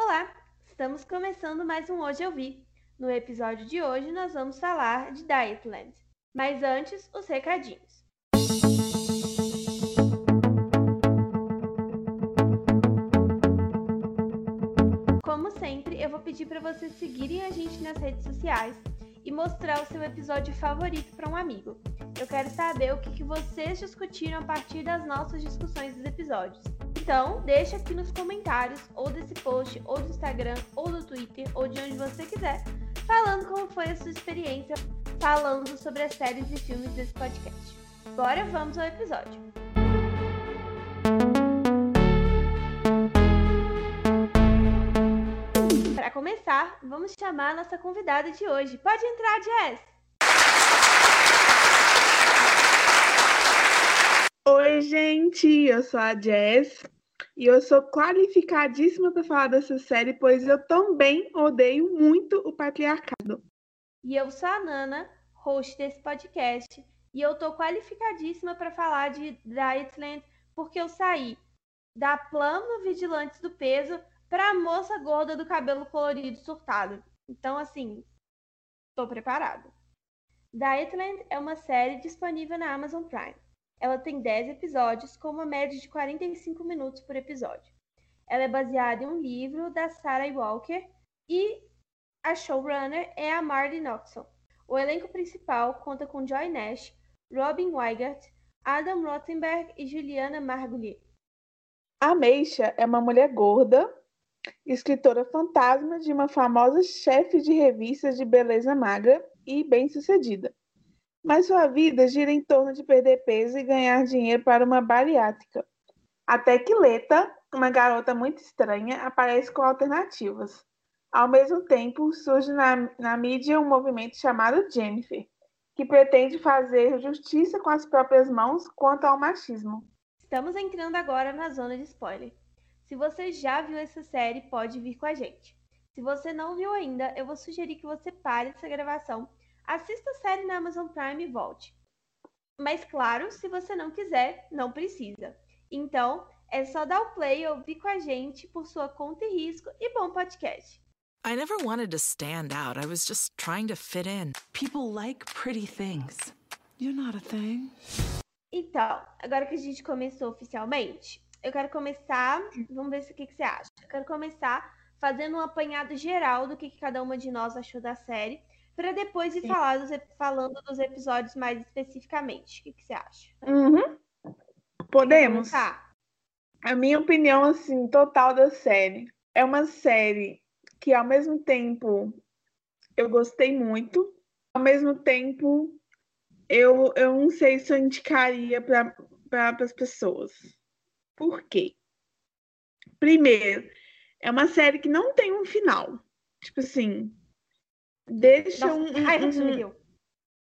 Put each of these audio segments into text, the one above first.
Olá, estamos começando mais um Hoje Eu Vi. No episódio de hoje nós vamos falar de Dietland. Mas antes, os recadinhos. Como sempre, eu vou pedir para vocês seguirem a gente nas redes sociais e mostrar o seu episódio favorito para um amigo. Eu quero saber o que, vocês discutiram a partir das nossas discussões dos episódios. Então, deixa aqui nos comentários, ou desse post, ou do Instagram, ou do Twitter, ou de onde você quiser, falando como foi a sua experiência falando sobre as séries e filmes desse podcast. Agora vamos ao episódio. Para começar, vamos chamar a nossa convidada de hoje. Pode entrar, Jess! Oi, gente, eu sou a Jess e eu sou qualificadíssima para falar dessa série, pois eu também odeio muito o patriarcado. E eu sou a Nana, host desse podcast, e eu tô qualificadíssima para falar de Dietland porque eu saí da plano vigilantes do peso para a moça gorda do cabelo colorido surtado. Então, assim, tô preparada. Dietland é uma série disponível na Amazon Prime. Ela tem 10 episódios, com uma média de 45 minutos por episódio. Ela é baseada em um livro da Sarah Walker e a showrunner é a Marley Noxon. O elenco principal conta com Joy Nash, Robin Weigert, Adam Rothenberg e Juliana Margulies. A Meisha é uma mulher gorda, escritora fantasma de uma famosa chefe de revistas de beleza magra e bem-sucedida mas sua vida gira em torno de perder peso e ganhar dinheiro para uma bariátrica. Até que Leta, uma garota muito estranha, aparece com alternativas. Ao mesmo tempo, surge na, na mídia um movimento chamado Jennifer, que pretende fazer justiça com as próprias mãos quanto ao machismo. Estamos entrando agora na zona de spoiler. Se você já viu essa série, pode vir com a gente. Se você não viu ainda, eu vou sugerir que você pare essa gravação assista a série na Amazon Prime e volte. Mas claro, se você não quiser, não precisa. Então, é só dar o play e ouvir com a gente por sua conta e risco e bom podcast. I never wanted to stand out. I was just trying to fit in. People like pretty things. You're not a thing. Então, agora que a gente começou oficialmente, eu quero começar. Vamos ver o que, que você acha. Eu quero começar fazendo um apanhado geral do que, que cada uma de nós achou da série para depois ir falar dos, falando dos episódios mais especificamente. O que, que você acha? Uhum. Podemos. A minha opinião, assim, total da série. É uma série que, ao mesmo tempo, eu gostei muito. Ao mesmo tempo, eu, eu não sei se eu indicaria para pra, as pessoas. Por quê? Primeiro, é uma série que não tem um final. Tipo assim, deixa Nossa, um, raiva um, que me deu.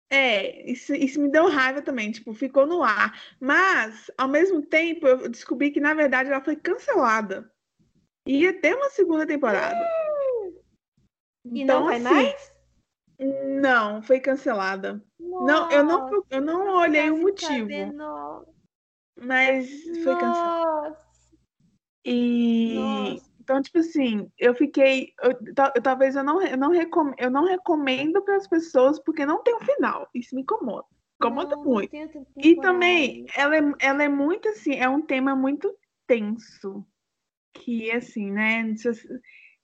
É, isso, isso me deu raiva também, tipo, ficou no ar. Mas, ao mesmo tempo, eu descobri que, na verdade, ela foi cancelada. Ia ter uma segunda temporada. Uh! E então, não vai assim, mais? Não, foi cancelada. Não, eu não, eu não olhei o motivo. Mas foi cancelada. E Nossa. Então, tipo assim, eu fiquei. Eu, eu, talvez eu não, eu não, recom, eu não recomendo para as pessoas porque não tem um final. Isso me incomoda. Incomoda não, muito. Não e também, ela é, ela é muito assim, é um tema muito tenso. Que assim, né?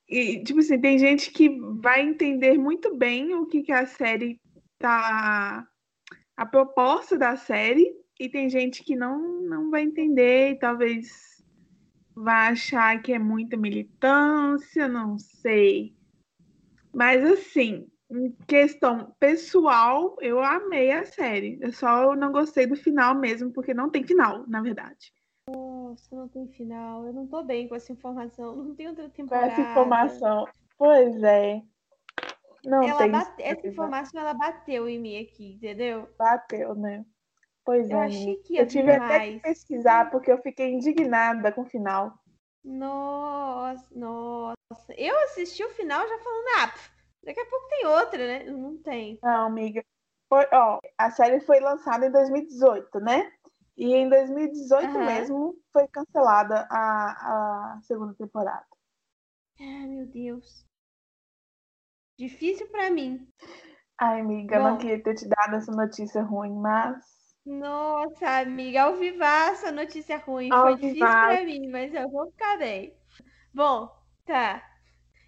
E, tipo assim, tem gente que vai entender muito bem o que, que a série tá. a proposta da série, e tem gente que não, não vai entender e talvez vai achar que é muita militância, não sei. Mas assim, em questão pessoal, eu amei a série. Eu só não gostei do final mesmo, porque não tem final, na verdade. Nossa, não tem final. Eu não tô bem com essa informação. Não tem outra temporada. Com essa informação. Pois é. Não ela tem. Bate... Essa informação ela bateu em mim aqui, entendeu? Bateu, né? Pois eu é. Achei que ia eu tive até que pesquisar porque eu fiquei indignada com o final. Nossa, nossa. Eu assisti o final já falando, ah, daqui a pouco tem outra, né? Não tem. Não, amiga. Foi, ó, a série foi lançada em 2018, né? E em 2018 uhum. mesmo foi cancelada a, a segunda temporada. Ai, meu Deus. Difícil para mim. Ai, amiga, Bom, não queria ter te dado essa notícia ruim, mas. Nossa, amiga, ao vivar essa notícia ruim. Ao Foi difícil para mim, mas eu vou ficar bem. Bom, tá.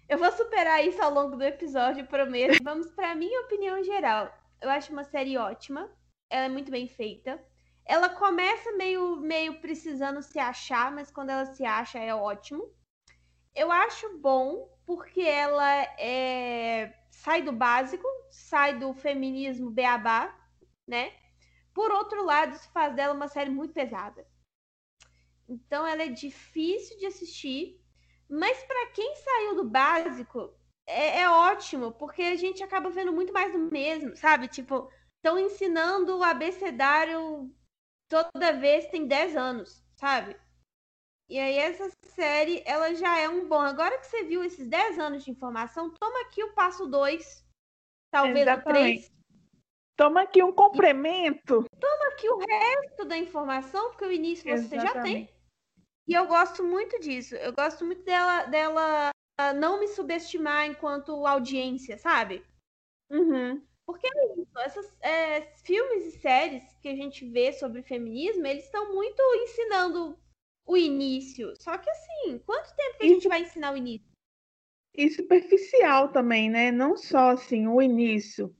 Eu vou superar isso ao longo do episódio, prometo. Vamos para minha opinião geral. Eu acho uma série ótima. Ela é muito bem feita. Ela começa meio, meio precisando se achar, mas quando ela se acha é ótimo. Eu acho bom porque ela é... sai do básico, sai do feminismo beabá, né? Por outro lado, isso faz dela uma série muito pesada. Então ela é difícil de assistir, mas para quem saiu do básico, é, é, ótimo, porque a gente acaba vendo muito mais do mesmo, sabe? Tipo, estão ensinando o abecedário toda vez tem 10 anos, sabe? E aí essa série, ela já é um bom. Agora que você viu esses 10 anos de informação, toma aqui o passo 2, talvez Exatamente. o 3. Toma aqui um complemento. Toma aqui o resto da informação, porque o início você Exatamente. já tem. E eu gosto muito disso. Eu gosto muito dela, dela não me subestimar enquanto audiência, sabe? Uhum. Porque é isso, esses é, filmes e séries que a gente vê sobre feminismo, eles estão muito ensinando o início. Só que assim, quanto tempo que a gente vai ensinar o início? E superficial também, né? Não só assim, o início.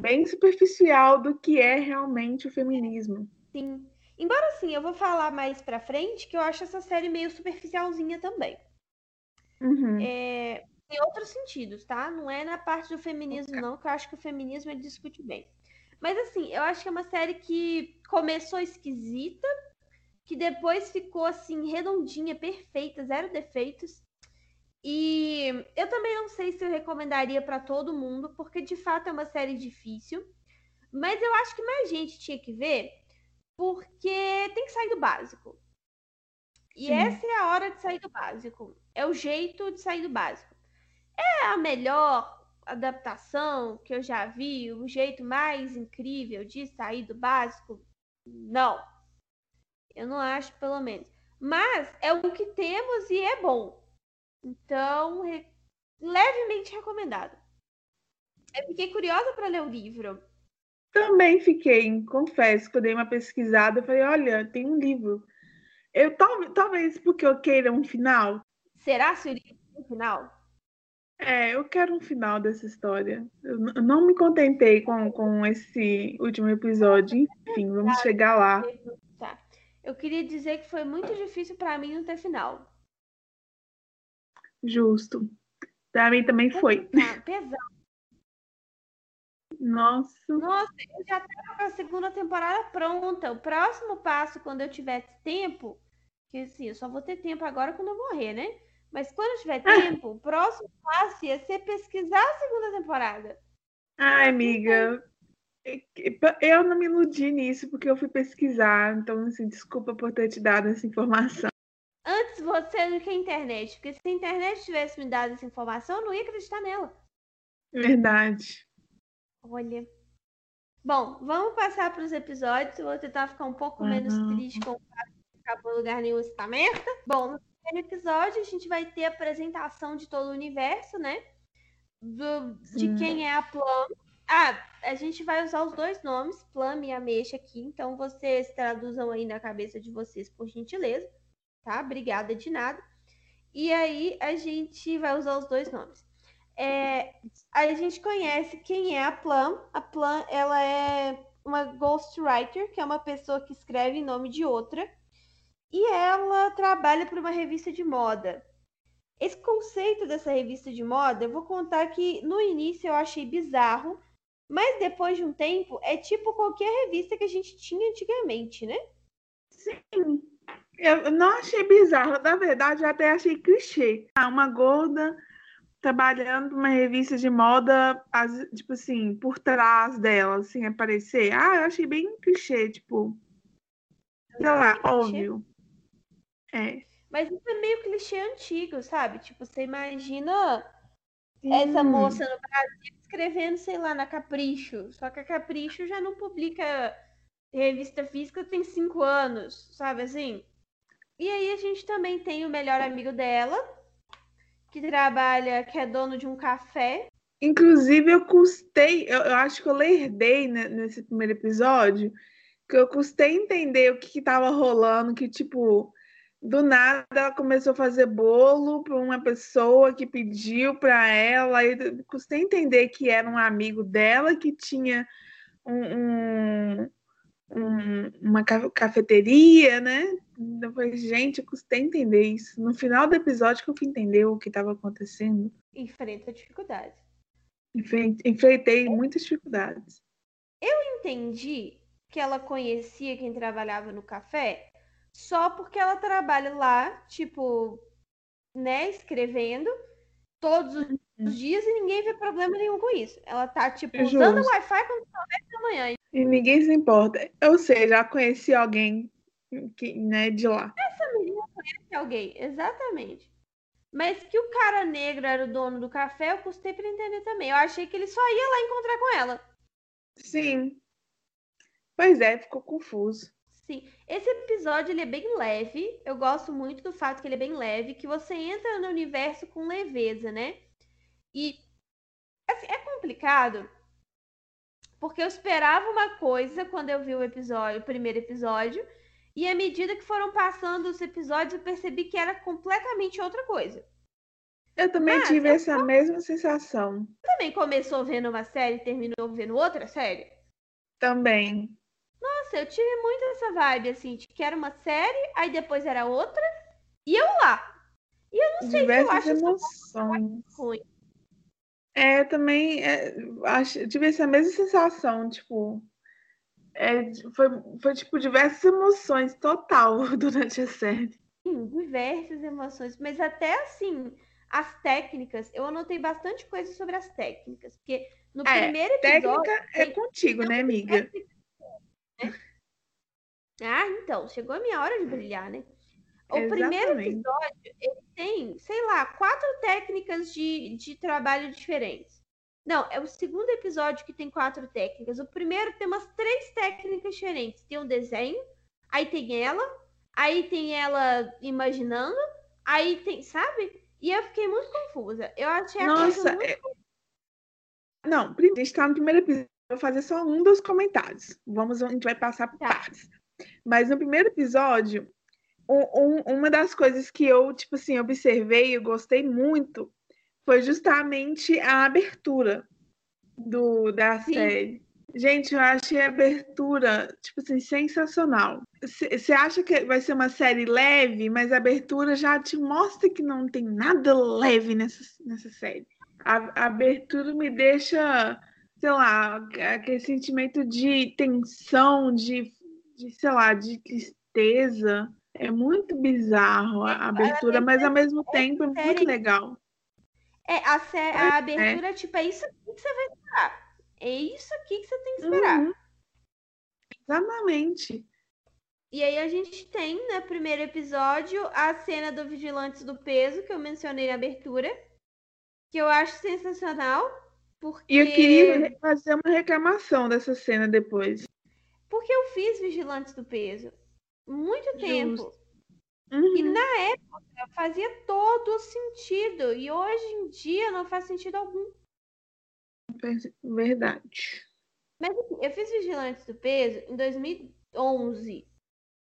Bem superficial do que é realmente o feminismo. Sim. Embora assim, eu vou falar mais pra frente que eu acho essa série meio superficialzinha também. Uhum. É, em outros sentidos, tá? Não é na parte do feminismo, okay. não, que eu acho que o feminismo ele discute bem. Mas assim, eu acho que é uma série que começou esquisita, que depois ficou assim, redondinha, perfeita, zero defeitos. E eu também não sei se eu recomendaria para todo mundo, porque de fato é uma série difícil. Mas eu acho que mais gente tinha que ver, porque tem que sair do básico. E Sim. essa é a hora de sair do básico. É o jeito de sair do básico. É a melhor adaptação que eu já vi, o jeito mais incrível de sair do básico? Não. Eu não acho, pelo menos. Mas é o que temos e é bom. Então, re... levemente recomendado. Eu fiquei curiosa para ler o livro. Também fiquei, confesso, que eu dei uma pesquisada, falei, olha, tem um livro. Eu talvez porque eu queira um final. Será se o livro tem um final? É, eu quero um final dessa história. Eu não me contentei com, com esse último episódio. Enfim, vamos tá, chegar lá. Tá. Eu queria dizer que foi muito difícil para mim não ter final. Justo. Para mim também foi. Tá, pesado. Nossa. Nossa, eu já tava com a segunda temporada pronta. O próximo passo, quando eu tiver tempo, que assim, eu só vou ter tempo agora quando eu morrer, né? Mas quando eu tiver tempo, o próximo passo ia ser pesquisar a segunda temporada. Ai, amiga, eu não me iludi nisso porque eu fui pesquisar, então assim, desculpa por ter te dado essa informação. Você do que a internet, porque se a internet tivesse me dado essa informação, eu não ia acreditar nela. Verdade. Olha. Bom, vamos passar para os episódios. Eu vou tentar ficar um pouco uhum. menos triste com o fato de acabou lugar nenhum essa merda. Bom, primeiro episódio, a gente vai ter a apresentação de todo o universo, né? Do, de quem é a Plum. Ah, a gente vai usar os dois nomes, Plum e Ameixa aqui, então vocês traduzam aí na cabeça de vocês, por gentileza, tá? Obrigada de nada. E aí a gente vai usar os dois nomes. É, a gente conhece quem é a Plum. A Plum, ela é uma ghostwriter, que é uma pessoa que escreve em nome de outra e ela trabalha para uma revista de moda. Esse conceito dessa revista de moda, eu vou contar que no início eu achei bizarro, mas depois de um tempo é tipo qualquer revista que a gente tinha antigamente, né? Sim. Eu não achei bizarro, na verdade, eu até achei clichê. Ah, uma gorda trabalhando numa revista de moda, tipo assim, por trás dela, assim, aparecer. Ah, eu achei bem clichê, tipo. Sei lá, óbvio. É. Mas isso é meio clichê antigo, sabe? Tipo, você imagina Sim. essa moça no Brasil escrevendo, sei lá, na Capricho. Só que a Capricho já não publica revista física tem cinco anos, sabe assim? E aí a gente também tem o melhor amigo dela, que trabalha, que é dono de um café. Inclusive, eu custei, eu, eu acho que eu lerdei né, nesse primeiro episódio, que eu custei entender o que estava rolando, que, tipo, do nada ela começou a fazer bolo para uma pessoa que pediu para ela, e custei entender que era um amigo dela que tinha um, um, um, uma cafeteria, né? Eu falei, gente, eu custei entender isso. No final do episódio que eu fui entender o que estava acontecendo. Enfrenta dificuldades. Enfrentei muitas dificuldades. Eu entendi que ela conhecia quem trabalhava no café só porque ela trabalha lá, tipo, né, escrevendo todos os uhum. dias e ninguém vê problema nenhum com isso. Ela tá, tipo, é usando o Wi-Fi quando são 10 da manhã. E ninguém se importa. Ou seja, já conheci alguém que, né, de lá. Essa menina conhece alguém, exatamente. Mas que o cara negro era o dono do café, eu custei pra entender também. Eu achei que ele só ia lá encontrar com ela. Sim. Pois é, ficou confuso. Sim. Esse episódio ele é bem leve. Eu gosto muito do fato que ele é bem leve, que você entra no universo com leveza, né? E assim, é complicado porque eu esperava uma coisa quando eu vi o episódio, o primeiro episódio, e à medida que foram passando os episódios, eu percebi que era completamente outra coisa. Eu também Mas, tive essa mesma sensação. Também começou vendo uma série e terminou vendo outra série? Também. Nossa, eu tive muito essa vibe, assim, de que era uma série, aí depois era outra, e eu lá. E eu não sei Diversas se eu acho emoções. ruim. É, também é, acho, tive essa mesma sensação, tipo, é, foi, foi tipo diversas emoções total durante a série. Sim, diversas emoções, mas até assim, as técnicas, eu anotei bastante coisa sobre as técnicas, porque no é, primeiro episódio. Técnica é contigo, né, amiga? né? Ah, então, chegou a minha hora de brilhar, né? O Exatamente. primeiro episódio, ele tem, sei lá, quatro técnicas de, de trabalho diferentes. Não, é o segundo episódio que tem quatro técnicas. O primeiro tem umas três técnicas diferentes. Tem um desenho, aí tem ela, aí tem ela imaginando, aí tem, sabe? E eu fiquei muito confusa. Eu achei a Nossa, muito... é... Não, a gente tá no primeiro episódio. Vou fazer só um dos comentários. Vamos, a gente vai passar por tá. partes. Mas no primeiro episódio, um, uma das coisas que eu, tipo assim, observei e gostei muito foi justamente a abertura do, da Sim. série. Gente, eu achei a abertura, tipo assim, sensacional. Você acha que vai ser uma série leve, mas a abertura já te mostra que não tem nada leve nessa, nessa série. A, a abertura me deixa, sei lá, aquele sentimento de tensão, de, de sei lá, de tristeza. É muito bizarro a é, abertura, mas ao mesmo tempo é muito legal. É, a, a é. abertura, tipo, é isso aqui que você vai esperar. É isso aqui que você tem que esperar. Uhum. Exatamente. E aí a gente tem, no né, primeiro episódio, a cena do Vigilantes do Peso, que eu mencionei na abertura, que eu acho sensacional, porque... E eu queria fazer uma reclamação dessa cena depois. Porque eu fiz Vigilantes do Peso muito tempo. Uhum. E na época fazia todo sentido. E hoje em dia não faz sentido algum. Verdade. Mas assim, eu fiz Vigilantes do Peso em 2011.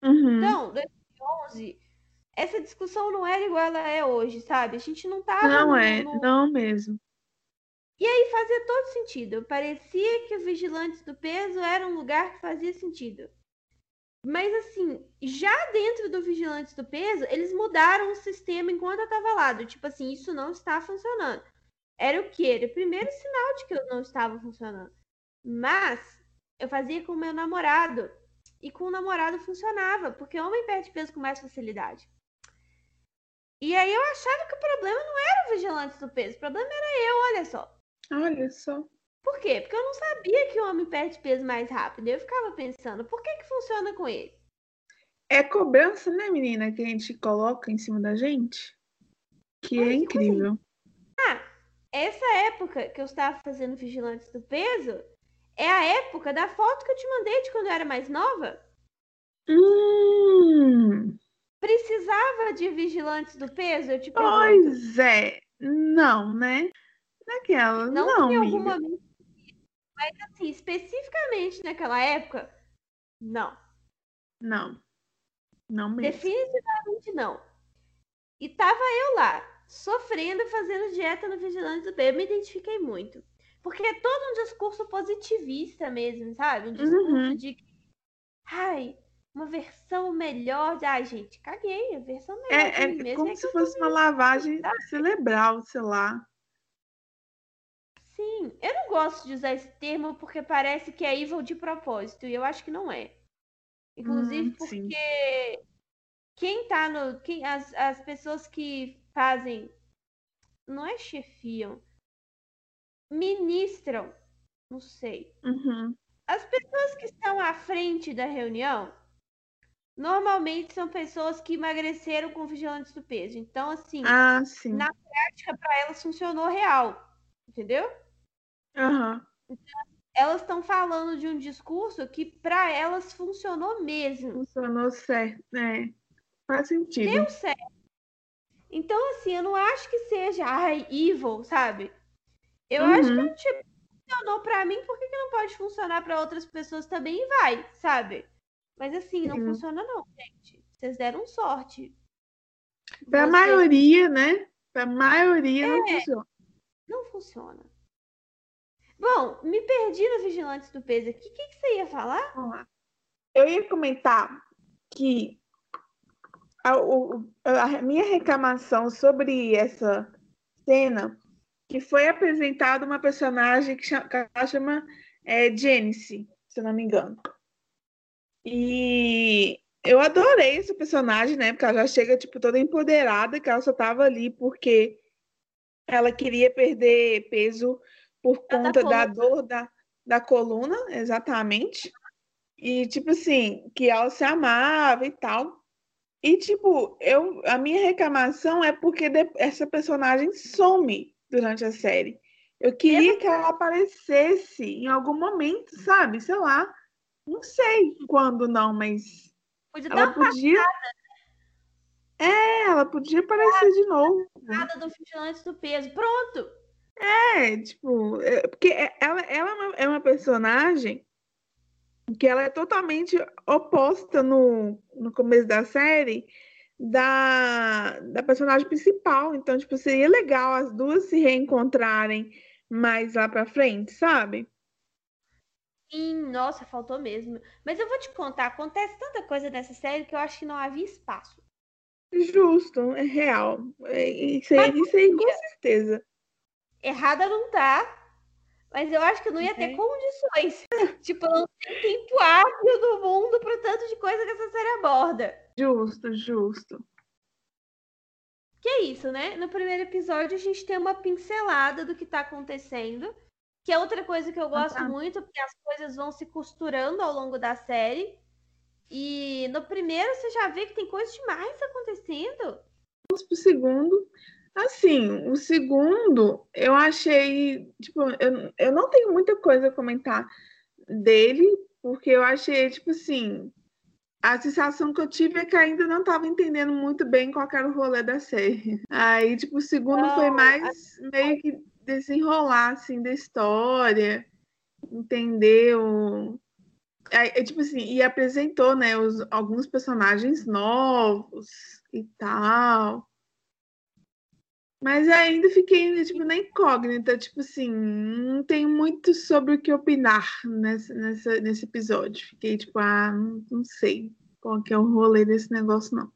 Uhum. Então, 2011, essa discussão não era igual ela é hoje, sabe? A gente não tava. Não no, é, não mesmo. E aí fazia todo sentido. Parecia que o Vigilantes do Peso era um lugar que fazia sentido. Mas assim, já dentro do Vigilantes do Peso, eles mudaram o sistema enquanto eu tava lá. Do, tipo assim, isso não está funcionando. Era o que? Era o primeiro sinal de que eu não estava funcionando. Mas eu fazia com o meu namorado. E com o namorado funcionava, porque homem perde peso com mais facilidade. E aí eu achava que o problema não era o Vigilantes do Peso, o problema era eu, olha só. Olha só. Por quê? Porque eu não sabia que o homem perde peso mais rápido. Eu ficava pensando, por que que funciona com ele? É cobrança, né, menina, que a gente coloca em cima da gente? Que é incrível. Ah, essa época que eu estava fazendo Vigilantes do Peso é a época da foto que eu te mandei de quando eu era mais nova. Hum. Precisava de Vigilantes do Peso? Eu te Pois é. Não, né? Naquela. Não, não em algum momento. Mas assim, especificamente naquela época, não. Não. Não mesmo. Definitivamente não. E tava eu lá, sofrendo, fazendo dieta no Vigilante do Bem. Eu me identifiquei muito. Porque é todo um discurso positivista mesmo, sabe? Um discurso uhum. de que, ai, uma versão melhor de. Ai, gente, caguei. A versão melhor é, de é é como é se fosse uma lavagem cerebral, sei lá. Sim, eu não gosto de usar esse termo porque parece que é evil de propósito, e eu acho que não é. Inclusive hum, porque sim. quem tá no. Quem, as, as pessoas que fazem. Não é chefiam. Ministram. Não sei. Uhum. As pessoas que estão à frente da reunião normalmente são pessoas que emagreceram com vigilantes do peso. Então, assim, ah, na prática, para elas funcionou real. Entendeu? Uhum. Então, elas estão falando de um discurso que para elas funcionou mesmo. Funcionou certo, né? Faz sentido. Deu certo. Então, assim, eu não acho que seja, ai, evil, sabe? Eu uhum. acho que uhum. tipo, funcionou para mim, por que, que não pode funcionar para outras pessoas também e vai, sabe? Mas assim, não uhum. funciona não, gente. Vocês deram sorte. Pra Você... maioria, né? Pra maioria é, não funciona. Não funciona. Bom, me perdi no Vigilantes do Peso aqui. O que, que você ia falar? Eu ia comentar que a, a, minha reclamação sobre essa cena que foi apresentada uma personagem que, chama, que ela chama é, se eu não me engano. E eu adorei essa personagem, né? Porque ela já chega, tipo, toda empoderada, que ela só tava ali porque ela queria perder peso por conta da, da dor da, da coluna, exatamente. E, tipo assim, que ela se amava e tal. E, tipo, eu, a minha reclamação é porque essa personagem some durante a série. Eu queria que ela aparecesse em algum momento, sabe? Sei lá. Não sei quando não, mas. Podia ela podia. Passada. Né? É, ela podia aparecer de novo. Nada do Vigilante do Peso. Pronto! É, tipo, é, porque é, ela, ela é uma, é uma personagem que ela é totalmente oposta no, no começo da série da, da personagem principal. Então, tipo, seria legal as duas se reencontrarem mais lá pra frente, sabe? Sim, nossa, faltou mesmo. Mas eu vou te contar, acontece tanta coisa nessa série que eu acho que não havia espaço. Justo, é real. É, isso aí, isso aí com certeza errada não tá, mas eu acho que não ia ter condições. tipo, não tem tempo hábil do mundo para tanto de coisa que essa série aborda. Justo, justo. Que é isso, né? No primeiro episódio a gente tem uma pincelada do que tá acontecendo, que é outra coisa que eu gosto ah, tá. muito, porque as coisas vão se costurando ao longo da série. E no primeiro você já vê que tem coisa demais acontecendo. Vamos pro segundo. Assim, o segundo, eu achei. Tipo, eu, eu não tenho muita coisa a comentar dele, porque eu achei, tipo assim. A sensação que eu tive é que ainda não estava entendendo muito bem qual era o rolê da série. Aí, tipo, o segundo não, foi mais a... meio que desenrolar, assim, da história, entendeu? Aí, tipo assim, e apresentou, né, os, alguns personagens novos e tal. Mas ainda fiquei tipo, na incógnita, tipo assim, não tenho muito sobre o que opinar nessa, nessa, nesse episódio. Fiquei tipo, ah, não, não sei qual que é o rolê desse negócio, não.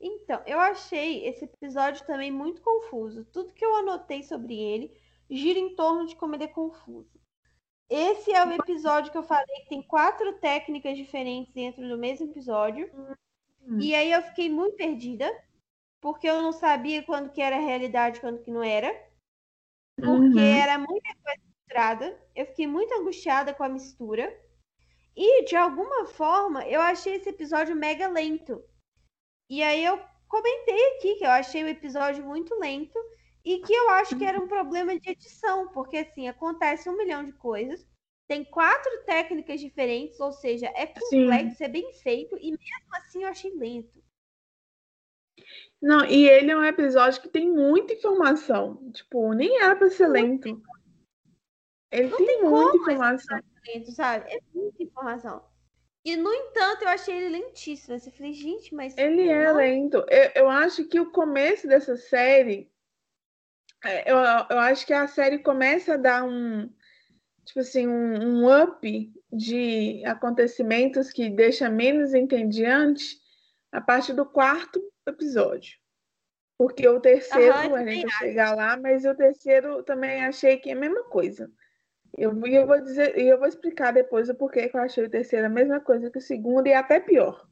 Então, eu achei esse episódio também muito confuso. Tudo que eu anotei sobre ele gira em torno de como ele é confuso. Esse é o episódio que eu falei que tem quatro técnicas diferentes dentro do mesmo episódio. Hum. E aí eu fiquei muito perdida porque eu não sabia quando que era realidade, quando que não era. Porque uhum. era muita coisa misturada. Eu fiquei muito angustiada com a mistura. E, de alguma forma, eu achei esse episódio mega lento. E aí eu comentei aqui que eu achei o episódio muito lento e que eu acho que era um problema de edição, porque assim, acontece um milhão de coisas, tem quatro técnicas diferentes, ou seja, é complexo, Sim. é bem feito, e mesmo assim eu achei lento. Não, e ele é um episódio que tem muita informação. Tipo, nem era pra ser lento. Ele não tem, tem muita informação. Lento, sabe? É muita informação. E, no entanto, eu achei ele lentíssimo. Eu falei, gente, mas. Ele é lento. Eu, eu acho que o começo dessa série. É, eu, eu acho que a série começa a dar um. Tipo assim, um, um up de acontecimentos que deixa menos entediante a partir do quarto episódio. Porque o terceiro, uhum, a gente vai chegar lá, mas o terceiro também achei que é a mesma coisa. Eu, eu vou dizer, eu vou explicar depois o porquê que eu achei o terceiro a mesma coisa que o segundo e até pior.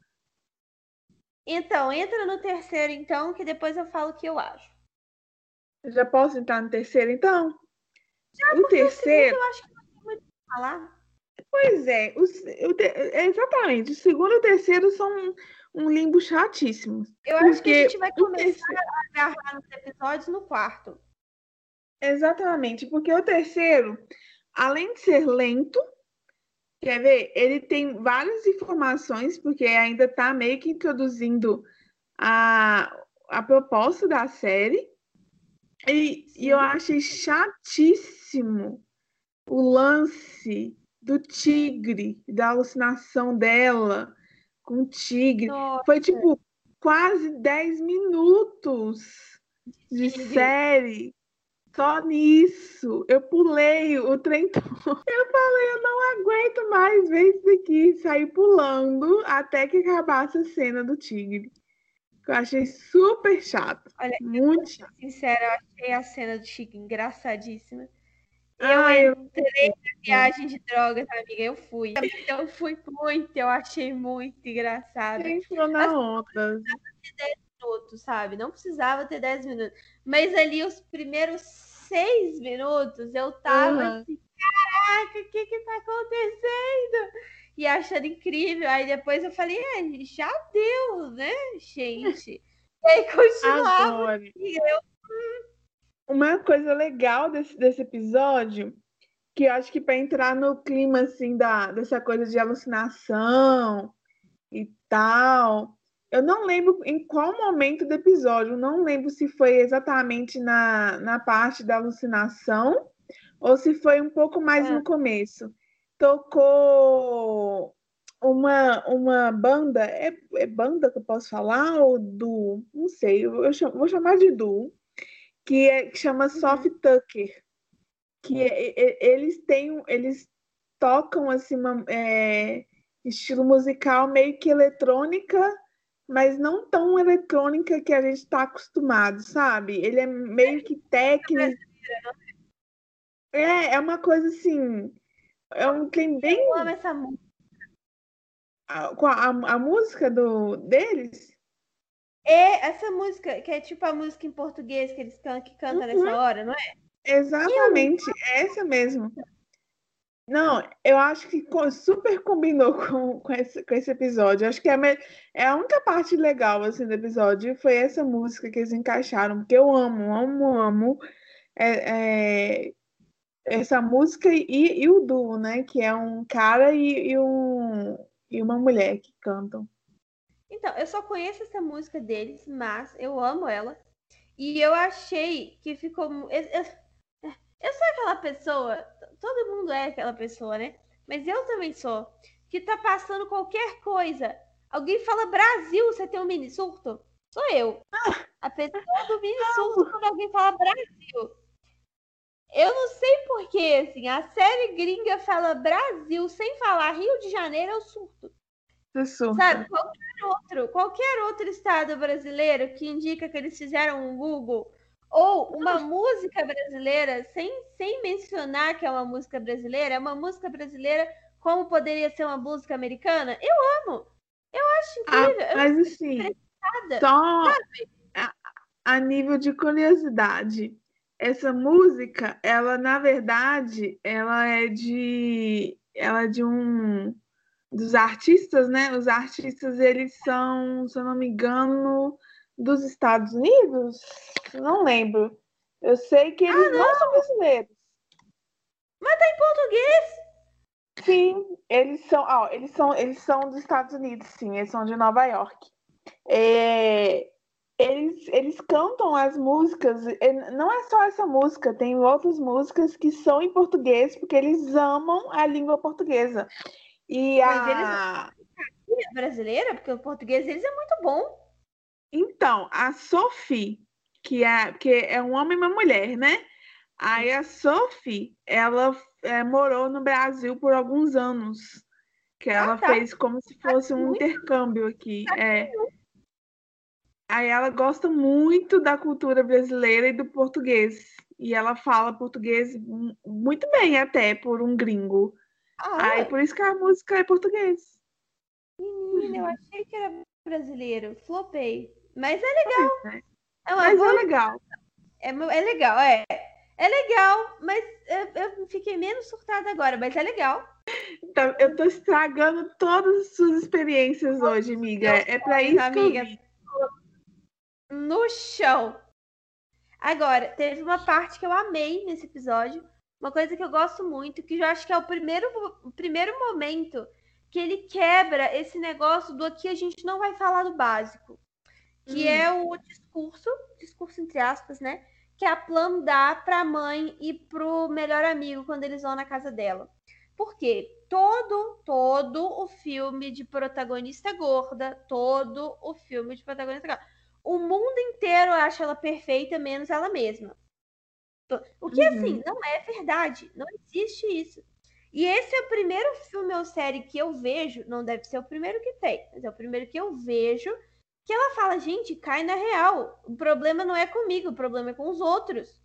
Então, entra no terceiro, então, que depois eu falo o que eu acho. já posso entrar no terceiro, então? Já, o terceiro. O eu acho que não tem muito o falar. Pois é, o, o, exatamente. O segundo e o terceiro são um limbo chatíssimo. Eu acho que a gente vai começar a agarrar nos episódios no quarto. Exatamente, porque o terceiro, além de ser lento, quer ver? Ele tem várias informações, porque ainda está meio que introduzindo a, a proposta da série. E, e eu achei chatíssimo o lance do tigre, da alucinação dela com o tigre. Nossa. Foi tipo quase 10 minutos de série. Só nisso. Eu pulei o trem todo. Eu falei, eu não aguento mais ver isso aqui. Saí pulando até que acabasse a cena do tigre. Eu achei super chato. Olha, muito chato. Sincera, eu achei a cena do tigre engraçadíssima. Eu entrei na viagem de drogas, amiga. Eu fui. Eu fui muito, eu achei muito engraçado. Entrou na assim, onda. Não precisava ter 10 minutos, sabe? Não precisava ter 10 minutos. Mas ali, os primeiros 6 minutos, eu tava uhum. assim, caraca, o que que tá acontecendo? E achando incrível. Aí depois eu falei, é, já deu, né, gente? E aí continuava. E eu, hum, uma coisa legal desse, desse episódio, que eu acho que para entrar no clima assim da, dessa coisa de alucinação e tal, eu não lembro em qual momento do episódio, não lembro se foi exatamente na, na parte da alucinação ou se foi um pouco mais é. no começo. Tocou uma, uma banda, é, é banda que eu posso falar? Ou do. Não sei, eu, eu vou chamar de duo que, é, que chama uhum. Soft Tucker, que é, é, eles têm, eles tocam assim uma, é, estilo musical meio que eletrônica, mas não tão eletrônica que a gente está acostumado, sabe? Ele é meio que técnico. É, é uma coisa assim. É um tem bem. Eu amo essa música. A, a, a música do, deles é essa música, que é tipo a música em português que eles can que cantam uhum. nessa hora, não é? Exatamente, é essa mesmo. Não, eu acho que super combinou com, com, esse, com esse episódio. Acho que é, é a única parte legal assim, do episódio foi essa música que eles encaixaram, porque eu amo, amo, amo é, é, essa música e, e, o duo, né? Que é um cara e, e, um, e uma mulher que cantam. Então, eu só conheço essa música deles, mas eu amo ela. E eu achei que ficou. Eu, eu, eu sou aquela pessoa, todo mundo é aquela pessoa, né? Mas eu também sou, que tá passando qualquer coisa. Alguém fala Brasil, você tem um mini surto? Sou eu. A pessoa do mini surto quando alguém fala Brasil. Eu não sei porquê, assim, a série gringa fala Brasil sem falar Rio de Janeiro, eu surto. Sabe, qualquer outro, qualquer outro estado brasileiro que indica que eles fizeram um Google ou uma música brasileira, sem, sem mencionar que é uma música brasileira, é uma música brasileira como poderia ser uma música americana, eu amo. Eu acho incrível. Ah, mas assim, só a, a nível de curiosidade, essa música, ela na verdade, ela é de ela é de um dos artistas, né? Os artistas, eles são, se eu não me engano, dos Estados Unidos? Não lembro. Eu sei que eles ah, não. não. são brasileiros. Mas tá em português? Sim, eles são, ó, eles são, eles são dos Estados Unidos, sim, eles são de Nova York. É, eles, eles cantam as músicas, não é só essa música, tem outras músicas que são em português, porque eles amam a língua portuguesa. E a. Eles brasileira, porque o português deles é muito bom. Então, a Sophie, que é, que é um homem e uma mulher, né? Aí a Sophie, ela é, morou no Brasil por alguns anos, que ah, ela tá. fez como se fosse um muito. intercâmbio aqui. É. Aí ela gosta muito da cultura brasileira e do português. E ela fala português muito bem, até por um gringo. Ah, Aí por isso que a música é português. Menina, eu achei que era brasileiro. Flopei. Mas é legal. É. É mas boa... é legal. É, é legal, é. É legal, mas eu, eu, fiquei menos surtada agora, mas é legal. Então, eu tô estragando todas as suas experiências hoje, amiga. É para isso, amiga. Que eu no chão. Agora, teve uma parte que eu amei nesse episódio. Uma coisa que eu gosto muito, que eu acho que é o primeiro, o primeiro momento que ele quebra esse negócio do aqui a gente não vai falar do básico que hum. é o discurso, discurso entre aspas, né? Que a Plum dá para a mãe e pro melhor amigo quando eles vão na casa dela. Porque todo, todo o filme de protagonista gorda, todo o filme de protagonista gorda, o mundo inteiro acha ela perfeita, menos ela mesma. O que, assim, uhum. assim, não é verdade. Não existe isso. E esse é o primeiro filme ou série que eu vejo, não deve ser o primeiro que tem, mas é o primeiro que eu vejo que ela fala, gente, cai na real. O problema não é comigo, o problema é com os outros.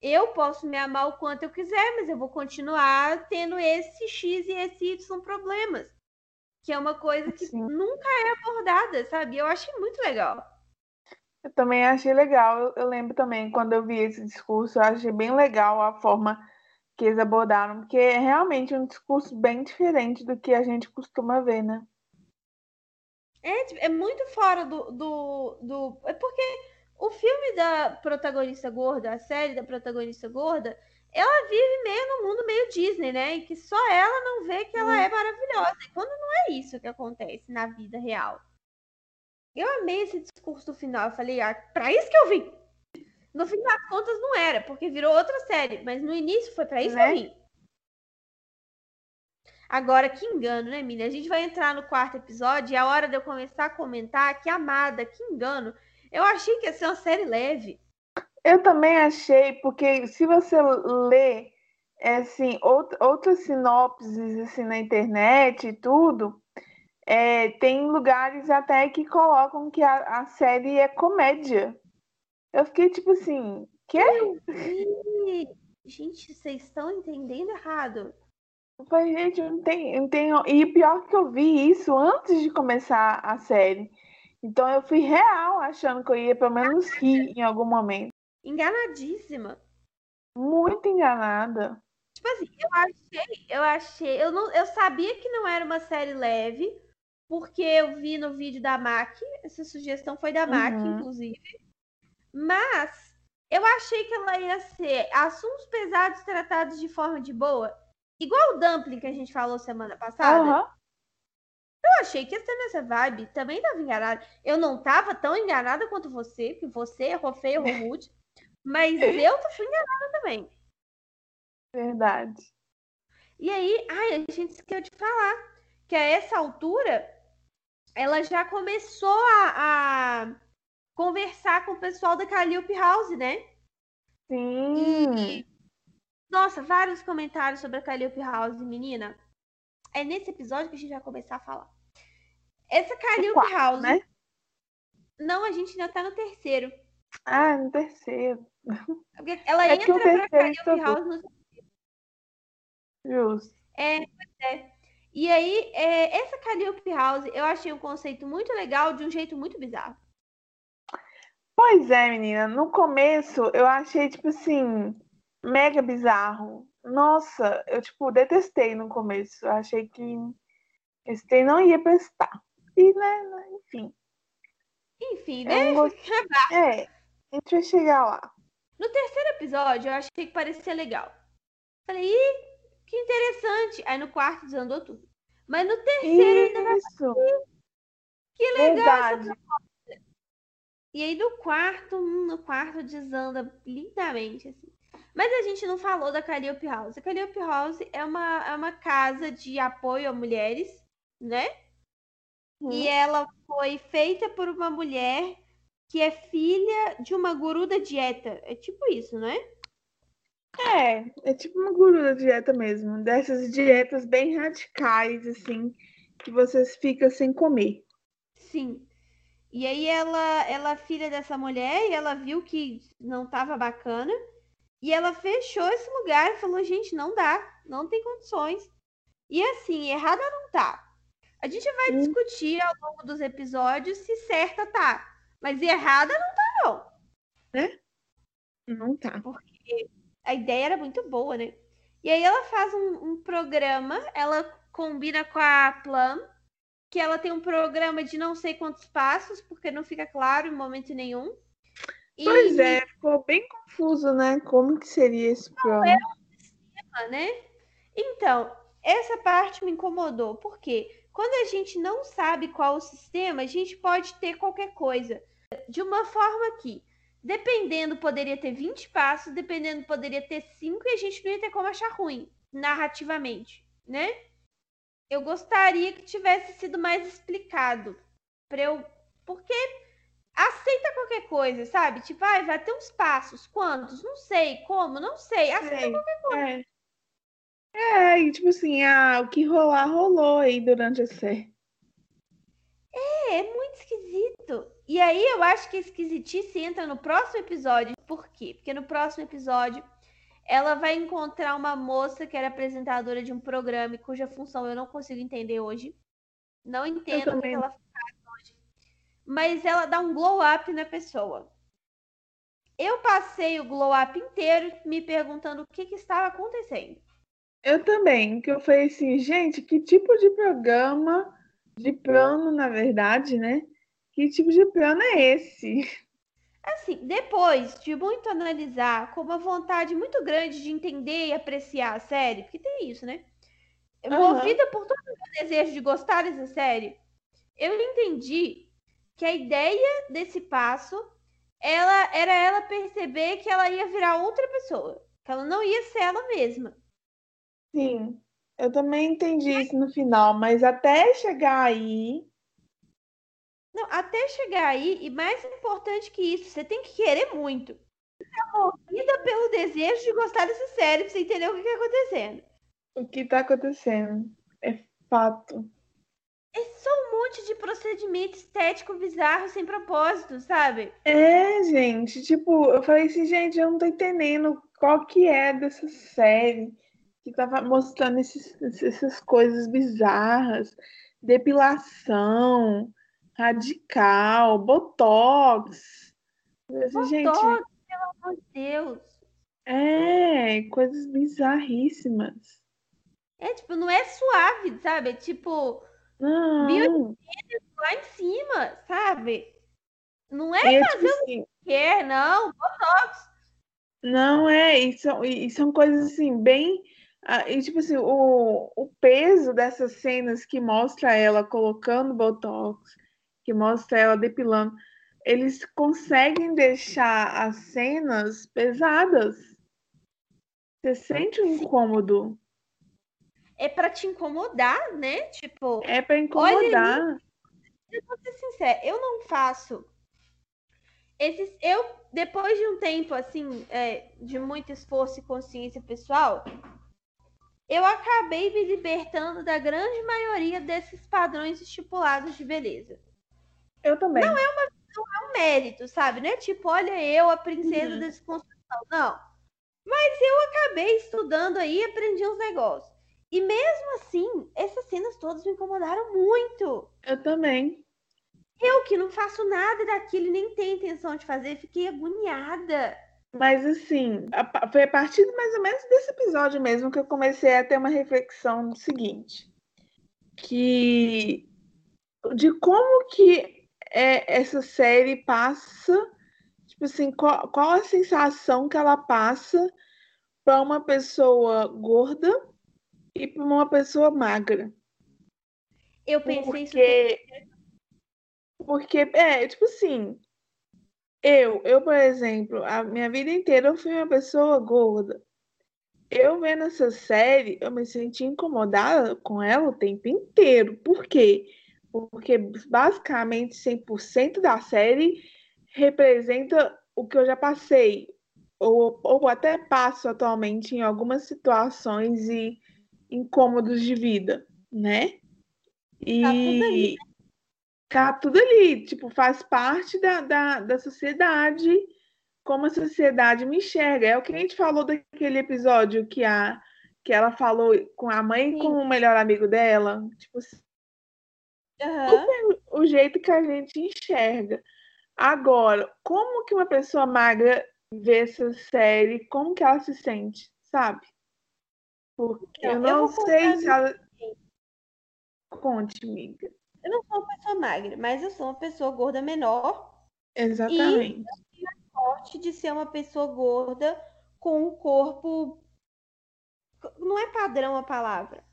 Eu posso me amar o quanto eu quiser, mas eu vou continuar tendo esse X e esse Y problemas. Que é uma coisa que Sim. nunca é abordada, sabe? Eu achei muito legal. Eu também achei legal. Eu, eu, lembro também, quando eu vi esse discurso, eu achei bem legal a forma que eles abordaram, porque é realmente um discurso bem diferente do que a gente costuma ver, né? É, é muito fora do, do, do. É porque o filme da protagonista gorda, a série da protagonista gorda, ela vive meio no mundo meio Disney, né? E que só ela não vê que ela é maravilhosa. E quando não é isso que acontece na vida real. Eu amei esse discurso final. Eu falei, ah, pra isso que eu vim. No fim das contas não era, porque virou outra série. Mas no início foi pra isso né? que eu né? vim. Agora, que engano, né, Mini? A gente vai entrar no quarto episódio e é hora de eu começar a comentar que Amada, que engano. Eu achei que ia ser uma série leve. Eu também achei, porque se você lê assim, outras sinopses assim, na internet e tudo, é, tem lugares até que colocam que a, a série é comédia. Eu fiquei tipo assim, que? Gente, vocês estão entendendo errado. Eu falei, gente, não tem, não tenho. E pior que eu vi isso antes de começar a série. Então eu fui real achando que eu ia pelo menos rir em algum momento. Enganadíssima. Muito enganada. Tipo assim, eu achei, eu achei, eu não, eu sabia que não era uma série leve, porque eu vi no vídeo da Mac, essa sugestão foi da Mac, uhum. inclusive. Mas eu achei que ela ia ser assuntos pesados tratados de forma de boa. Igual o dumpling que a gente falou semana passada. Uhum. Eu achei que ia ser nessa vibe. Também tava enganada. Eu não tava tão enganada quanto você, que você errou feio, errou rude. mas eu fui enganada também. Verdade. E aí, ai, a gente esqueceu de falar que a essa altura ela já começou a, a conversar com o pessoal da Calliope House, né? Sim. E nossa, vários comentários sobre a Calliope House, menina. É nesse episódio que a gente vai começar a falar. Essa Calliope House. Né? Não, a gente ainda tá no terceiro. Ah, no terceiro. ela é entra pra Calliope House no Justo. É, pois é. E aí, é, essa Calliope House, eu achei um conceito muito legal de um jeito muito bizarro. Pois é, menina. No começo, eu achei, tipo assim, mega bizarro. Nossa, eu, tipo, detestei no começo. Eu achei que esse trem não ia prestar. E, né, né enfim. Enfim, né? Gost... É, a gente vai chegar lá. No terceiro episódio, eu achei que parecia legal. Falei, ih, que interessante. Aí no quarto desandou tudo. Mas no terceiro Isso. ainda vai Que legal Verdade. E aí no quarto, hum, no quarto desanda lindamente, assim. Mas a gente não falou da Calliope House. A Calliope House é uma, é uma casa de apoio a mulheres, né? E ela foi feita por uma mulher que é filha de uma guru da dieta. É tipo isso, não é? É, é tipo uma guru da dieta mesmo. Dessas dietas bem radicais, assim, que você fica sem comer. Sim. E aí ela, ela filha dessa mulher e ela viu que não tava bacana. E ela fechou esse lugar e falou, gente, não dá, não tem condições. E assim, errada não tá. A gente vai hum. discutir ao longo dos episódios se certa tá. Mas errada não tá, não. Né? Não tá. Porque a ideia era muito boa, né? E aí ela faz um, um programa, ela combina com a Plum, que ela tem um programa de não sei quantos passos, porque não fica claro em momento nenhum. E... Pois é, ficou bem confuso, né? Como que seria esse programa? É um sistema, né? Então, essa parte me incomodou, porque quando a gente não sabe qual o sistema, a gente pode ter qualquer coisa. De uma forma que, dependendo, poderia ter 20 passos, dependendo, poderia ter 5 e a gente não ia ter como achar ruim, narrativamente, né? eu gostaria que tivesse sido mais explicado. Pra eu. Porque aceita qualquer coisa, sabe? Tipo, ah, vai ter uns passos. Quantos? Não sei. Como? Não sei. Aceita é, qualquer coisa. É. é, e tipo assim, ah, o que rolar, rolou aí durante a série. É, é muito esquisito. E aí eu acho que a esquisitice entra no próximo episódio. Por quê? Porque no próximo episódio ela vai encontrar uma moça que era apresentadora de um programa cuja função eu não consigo entender hoje. Não entendo o que ela faz hoje. Mas ela dá um glow up na pessoa. Eu passei o glow up inteiro me perguntando o que, que estava acontecendo. Eu também, que eu falei assim, gente, que tipo de programa, de plano, na verdade, né? Que tipo de plano é esse? Assim, depois de muito analisar, com uma vontade muito grande de entender e apreciar a série, porque tem isso, né? Uhum. Movida por todo o meu desejo de gostar dessa série, eu entendi que a ideia desse passo ela era ela perceber que ela ia virar outra pessoa, que ela não ia ser ela mesma. Sim, eu também entendi isso no final, mas até chegar aí, não, até chegar aí, e mais importante que isso, você tem que querer muito. Você é movida pelo desejo de gostar dessa série pra você entender o que, está acontecendo. O que tá acontecendo? É fato. É só um monte de procedimento estético bizarro sem propósito, sabe? É, gente. Tipo, eu falei assim, gente, eu não tô entendendo qual que é dessa série que tava mostrando esses, essas coisas bizarras. Depilação radical, botox. Botox, gente, pelo amor de Deus. É, coisas bizarríssimas. É, tipo, não é suave, sabe? É tipo. Não. lá em cima, sabe? Não é, é fazer tipo, o que quer, não. Botox. Não, é. E são, e são coisas assim, bem. Ah, e tipo assim, o, o peso dessas cenas que mostra ela colocando botox, que mostra ela depilando, eles conseguem deixar as cenas pesadas. Você sente um incômodo. É para te incomodar, né? Tipo. É para incomodar. Olha, eu vou ser sincera, eu não faço. Esses, eu, depois de um tempo, assim, é, de muito esforço e consciência pessoal, eu acabei me libertando da grande maioria desses padrões estipulados de beleza. Eu também. Não é, uma, não é um mérito, sabe? Não é tipo, olha eu, a princesa uhum. da desconstrução. Não. Mas eu acabei estudando aí e aprendi uns negócios. E mesmo assim, essas cenas todas me incomodaram muito. Eu também. Eu que não faço nada daquilo e nem tenho intenção de fazer, fiquei agoniada. Mas assim, a, foi a partir mais ou menos desse episódio mesmo que eu comecei a ter uma reflexão seguinte. Que de como que é, essa série passa, tipo assim, qual, qual a sensação que ela passa para uma pessoa gorda e para uma pessoa magra? Eu pensei porque, isso. Porque, é, tipo assim, Eu, eu, por exemplo, a minha vida inteira eu fui uma pessoa gorda. Eu vendo essa série, eu me senti incomodada com ela o tempo inteiro. Por quê? Porque basicamente 100% da série representa o que eu já passei, ou, ou até passo atualmente em algumas situações e incômodos de vida, né? E tá tudo ali, tipo, faz parte da, da, da sociedade, como a sociedade me enxerga. É o que a gente falou daquele episódio que, a, que ela falou com a mãe e com o melhor amigo dela. Tipo, uhum. o jeito que a gente enxerga. Agora, como que uma pessoa magra vê essa série? Como que ela se sente, sabe? Porque eu não eu sei se ela. Conte, amiga. Eu não sou uma pessoa magra, mas eu sou uma pessoa gorda menor. Exatamente. E eu tenho a sorte de ser uma pessoa gorda com um corpo. Não é padrão a palavra.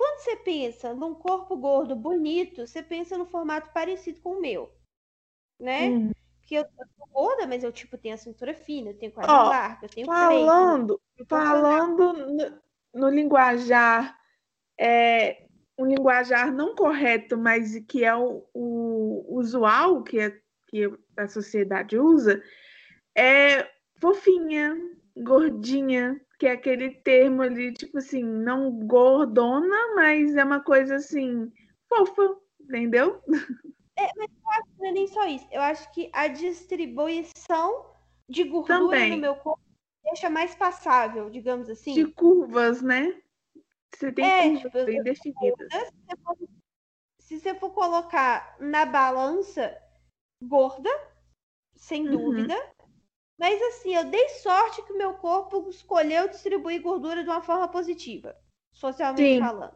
Quando você pensa num corpo gordo bonito, você pensa no formato parecido com o meu. Né? Hum. Porque eu, eu sou gorda, mas eu tipo tenho a cintura fina, eu tenho quadril oh, largo, eu tenho falando, peito, falando no, no linguajar é, um linguajar não correto, mas que é o, o usual que, é, que a sociedade usa, é fofinha, gordinha, que é aquele termo ali, tipo assim, não gordona, mas é uma coisa assim, fofa, entendeu? É, mas eu acho que não é nem só isso. Eu acho que a distribuição de gordura Também. no meu corpo deixa mais passável, digamos assim. De curvas, né? Você tem é, tipo, bem definidas. Se, for, se você for colocar na balança, gorda, sem uhum. dúvida. Mas assim, eu dei sorte que o meu corpo escolheu distribuir gordura de uma forma positiva, socialmente Sim. falando.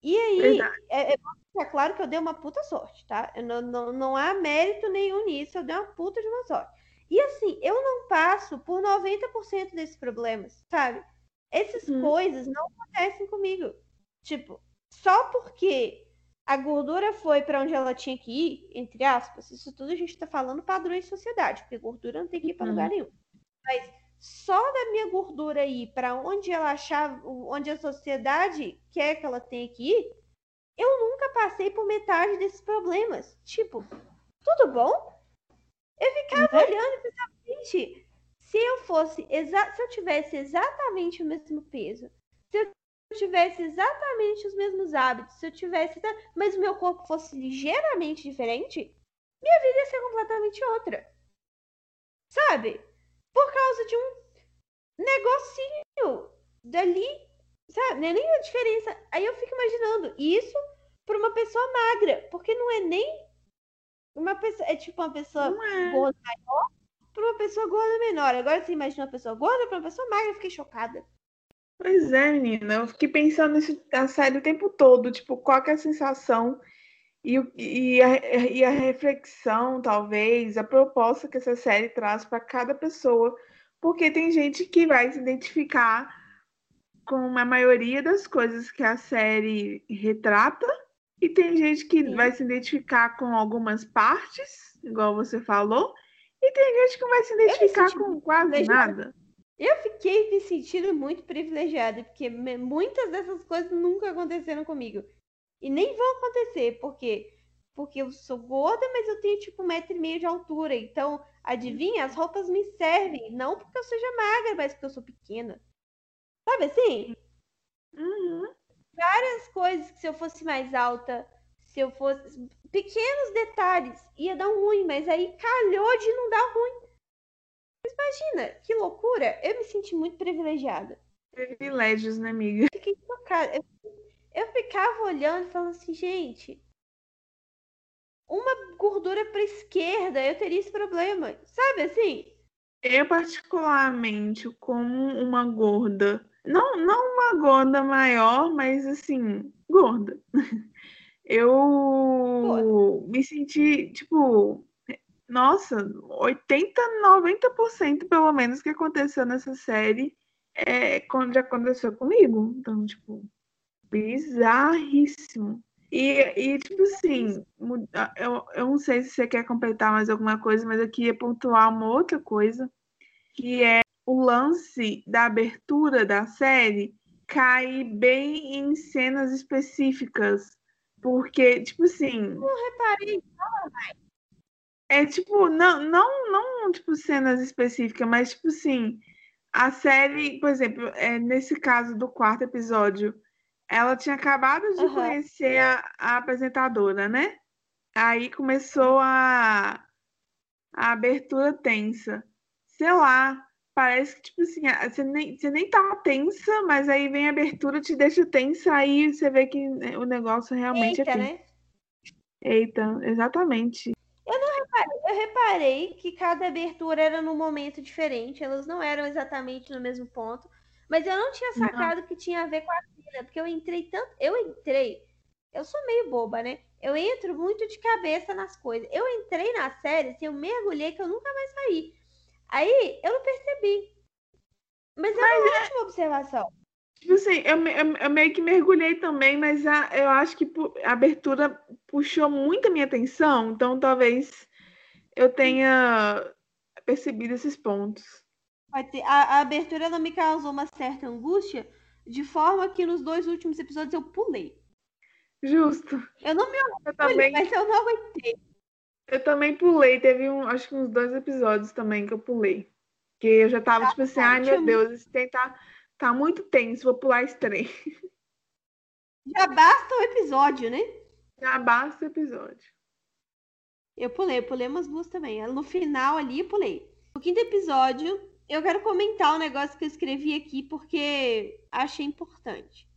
E aí, é, é, é, claro que eu dei uma puta sorte, tá? Não, não, não há mérito nenhum nisso, eu dei uma puta de uma sorte. E assim, eu não passo por 90% desses problemas, sabe? Essas uhum. coisas não acontecem comigo. Tipo, só porque a gordura foi para onde ela tinha que ir, entre aspas, isso tudo a gente está falando padrões de sociedade, porque gordura não tem que ir para uhum. lugar nenhum. Mas só da minha gordura ir para onde ela achava, onde a sociedade quer que ela tenha que ir, eu nunca passei por metade desses problemas. Tipo, tudo bom? Eu ficava uhum. olhando e pensava, gente, se eu fosse se eu tivesse exatamente o mesmo peso, tivesse exatamente os mesmos hábitos, se eu tivesse, mas o meu corpo fosse ligeiramente diferente, minha vida ia ser completamente outra. Sabe? Por causa de um negocinho dali, sabe? Não é nem a diferença. Aí eu fico imaginando isso para uma pessoa magra, porque não é nem uma pessoa, é tipo uma pessoa é. gorda maior para uma pessoa gorda menor. Agora você imagina uma pessoa gorda para uma pessoa magra, eu fiquei chocada. Pois é, menina. Eu fiquei pensando nisso na série o tempo todo. Tipo, qual é a sensação e, e, a, e a reflexão, talvez, a proposta que essa série traz para cada pessoa. Porque tem gente que vai se identificar com a maioria das coisas que a série retrata, e tem gente que Sim. vai se identificar com algumas partes, igual você falou, e tem gente que vai se identificar com quase nada. Eu fiquei me sentindo muito privilegiada, porque muitas dessas coisas nunca aconteceram comigo. E nem vão acontecer, porque porque eu sou gorda, mas eu tenho tipo um metro e meio de altura. Então, adivinha, as roupas me servem. Não porque eu seja magra, mas porque eu sou pequena. Sabe assim? Uhum. Várias coisas que se eu fosse mais alta, se eu fosse. Pequenos detalhes, ia dar um ruim, mas aí calhou de não dar ruim. Mas imagina, que loucura! Eu me senti muito privilegiada. Privilégios, né, amiga? Fiquei tocada. Eu, eu ficava olhando e falando assim, gente, uma gordura para esquerda, eu teria esse problema. Sabe assim? Eu, particularmente, como uma gorda, não, não uma gorda maior, mas assim, gorda. eu me senti, tipo, nossa, 80, 90% pelo menos que aconteceu nessa série é quando já aconteceu comigo. Então, tipo, bizarríssimo. E, e tipo assim, eu, eu não sei se você quer completar mais alguma coisa, mas eu queria pontuar uma outra coisa, que é o lance da abertura da série cai bem em cenas específicas. Porque, tipo assim. Não reparei, fala É tipo, não, não, não tipo cenas específicas, mas tipo assim, a série, por exemplo, é, nesse caso do quarto episódio, ela tinha acabado de uhum. conhecer a, a, apresentadora, né? Aí começou a, a abertura tensa. Sei lá, parece que, tipo assim, você nem, você nem tá tensa, mas aí vem a abertura, te deixa tensa, aí você vê que o negócio realmente é Eita, é tenso. Né? Eita, exatamente. Eu reparei, eu reparei que cada abertura era num momento diferente, elas não eram exatamente no mesmo ponto, mas eu não tinha sacado não. que tinha a ver com a filha, porque eu entrei tanto, eu entrei, eu sou meio boba, né? Eu entro muito de cabeça nas coisas. Eu entrei na série, assim, eu mergulhei que eu nunca mais saí. Aí eu não percebi. Mas é uma é... ótima observação. Tipo assim, eu, eu, eu, meio que mergulhei também, mas a, eu acho que a abertura puxou muito a minha atenção, então talvez eu tenha percebido esses pontos. A, a, abertura não me causou uma certa angústia, de forma que nos dois últimos episódios eu pulei. Justo. Eu não me orgulho, também... mas eu não aguentei. Eu também pulei, teve um, acho que uns dois episódios também que eu pulei. Que eu já tava, tipo assim, ai meu Deus, esse trem tá, tá muito tenso, vou pular esse trem. Já basta o episódio, né? Já basta o episódio. Eu pulei, pulei umas duas também. No final ali, pulei. O quinto episódio, eu quero comentar um negócio que eu escrevi aqui porque achei importante.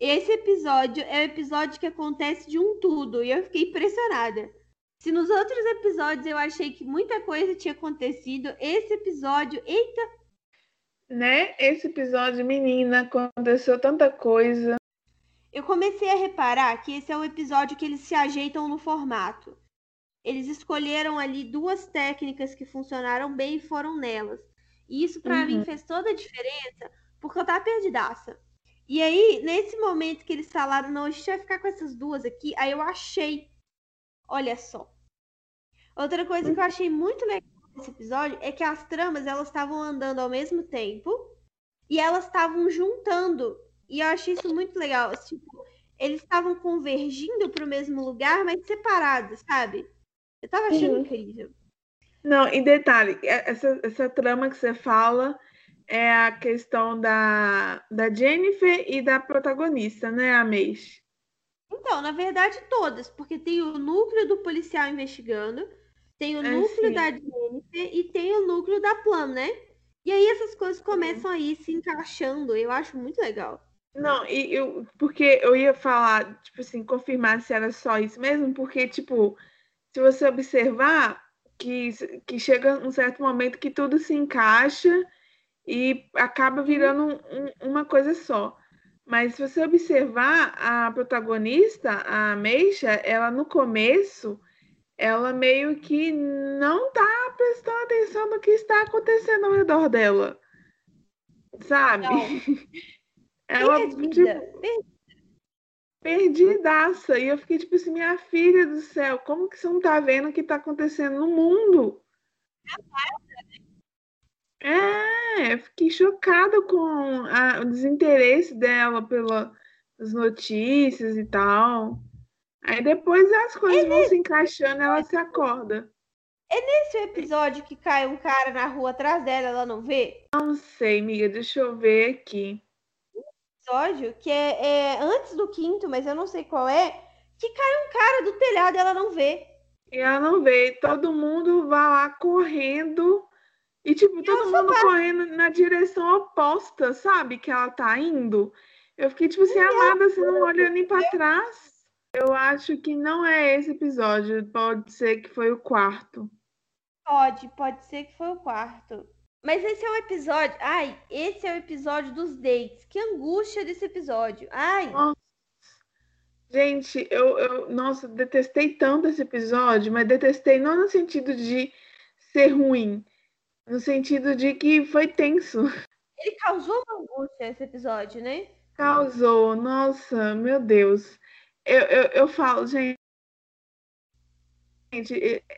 Esse episódio é o episódio que acontece de um tudo e eu fiquei impressionada. Se nos outros episódios eu achei que muita coisa tinha acontecido, esse episódio, eita! Né? Esse episódio, menina, aconteceu tanta coisa. Eu comecei a reparar que esse é o episódio que eles se ajeitam no formato. Eles escolheram ali duas técnicas que funcionaram bem e foram nelas. E isso para uhum. mim fez toda a diferença, porque eu tava perdidaça. E aí, nesse momento que eles falaram, não, a gente vai ficar com essas duas aqui, aí eu achei Olha só. Outra coisa que eu achei muito legal nesse episódio é que as tramas elas estavam andando ao mesmo tempo e elas estavam juntando. E eu achei isso muito legal. Tipo, eles estavam convergindo para o mesmo lugar, mas separados, sabe? Eu tava achando Sim. incrível. Não, em detalhe, é, essa, essa trama que você fala é a questão da, da Jennifer e da protagonista, né, a Mace? Então, na verdade, todas, porque tem o núcleo do policial investigando, tem o é, núcleo sim. da Jennifer e tem o núcleo da Plum, né? E aí essas coisas começam a ir se encaixando, eu acho muito legal. Não, e eu, porque eu ia falar, tipo assim, confirmar se era só isso mesmo, porque, tipo, se você observar que, que chega um certo momento que tudo se encaixa e acaba virando um, um, uma coisa só. Mas se você observar a protagonista, a Meisha, ela no começo, ela meio que não tá prestando atenção no que está acontecendo ao redor dela. Sabe? Não. ela, Perdida. Tipo, perdidaça. E eu fiquei tipo assim, minha filha do céu, como que você não tá vendo o que tá acontecendo no mundo? É, fiquei chocada com a, o desinteresse dela pelas notícias e tal. Aí depois as coisas é vão nesse... se encaixando, ela se acorda. É nesse episódio que cai um cara na rua atrás dela, ela não vê? Não sei, amiga, deixa eu ver aqui. Episódio que é, é antes do quinto, mas eu não sei qual é, que cai um cara do telhado e ela não vê. E ela não vê, todo mundo vai lá correndo e, tipo, todo mundo correndo na direção oposta, sabe? Que ela tá indo. Eu fiquei, tipo assim, amada, você não olha nem pra trás. Eu acho que não é esse episódio. Pode ser que foi o quarto. Pode, pode ser que foi o quarto. Mas esse é o episódio. Ai, esse é o episódio dos dates. Que angústia desse episódio. Ai. Nossa. Gente, eu, eu, nossa, detestei tanto esse episódio, mas detestei não no sentido de ser ruim, no sentido de que foi tenso. Ele causou uma angústia esse episódio, né? Causou, nossa, meu Deus. eu, eu, eu falo, gente,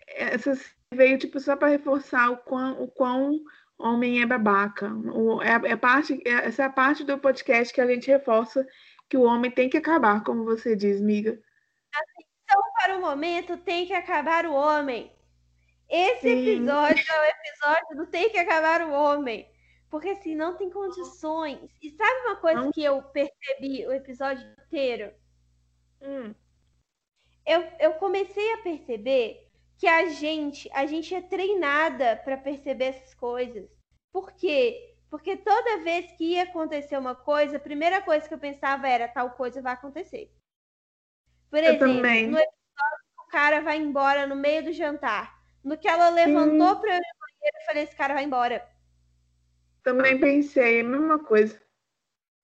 essa veio tipo só para reforçar o quão, o quão homem é babaca. O, é, é parte, é, essa é a parte do podcast que a gente reforça que o homem tem que acabar, como você diz, miga. Então, para o momento, tem que acabar o homem. Esse Sim. episódio é o episódio do tem que acabar o homem. Porque assim, não tem condições. E sabe uma coisa não. que eu percebi o episódio inteiro? Hum. Eu, eu comecei a perceber que a gente, a gente é treinada para perceber essas coisas. Por quê? Porque toda vez que ia acontecer uma coisa, a primeira coisa que eu pensava era tal coisa vai acontecer. Por exemplo, no episódio o cara vai embora no meio do jantar. No que ela levantou para eu ir no banheiro, eu falei, esse cara vai embora. Também pensei a mesma coisa.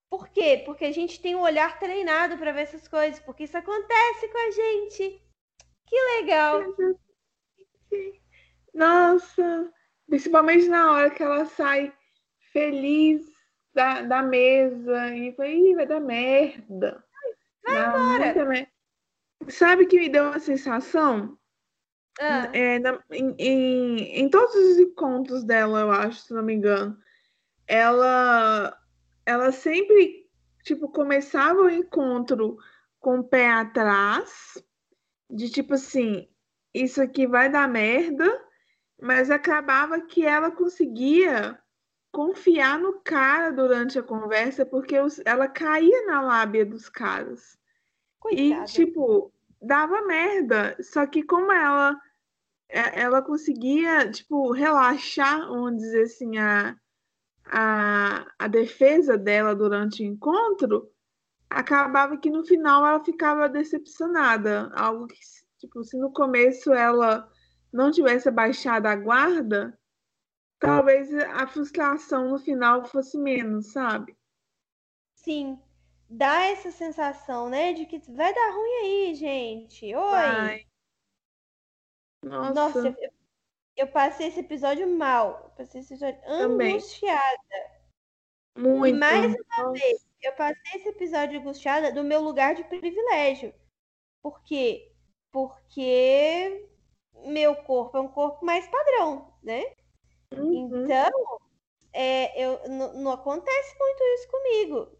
Por quê? Porque a gente tem um olhar treinado para ver essas coisas, porque isso acontece com a gente. Que legal. Nossa, principalmente na hora que ela sai feliz da, da mesa e vai, vai dar merda. Vai embora. Sabe que me deu uma sensação? Ah. É, na, em, em, em todos os encontros dela, eu acho, se não me engano, ela, ela sempre, tipo, começava o encontro com o pé atrás, de tipo assim, isso aqui vai dar merda, mas acabava que ela conseguia confiar no cara durante a conversa, porque ela caía na lábia dos caras. Coitada. E, tipo, dava merda. Só que como ela é, ela conseguia, tipo, relaxar, vamos dizer assim, a, a, a defesa dela durante o encontro, acabava que no final ela ficava decepcionada. Algo que, tipo, se no começo ela não tivesse baixado a guarda, talvez a frustração no final fosse menos, sabe? Sim. Dá essa sensação, né, de que vai dar ruim aí, gente. Oi. Vai. Nossa. Nossa, eu, eu passei esse episódio mal. Eu passei esse episódio Também. angustiada. Muito. Mais uma vez, eu passei esse episódio angustiada do meu lugar de privilégio. Por quê? Porque meu corpo é um corpo mais padrão, né? Uhum. Então, é, eu, não acontece muito isso comigo.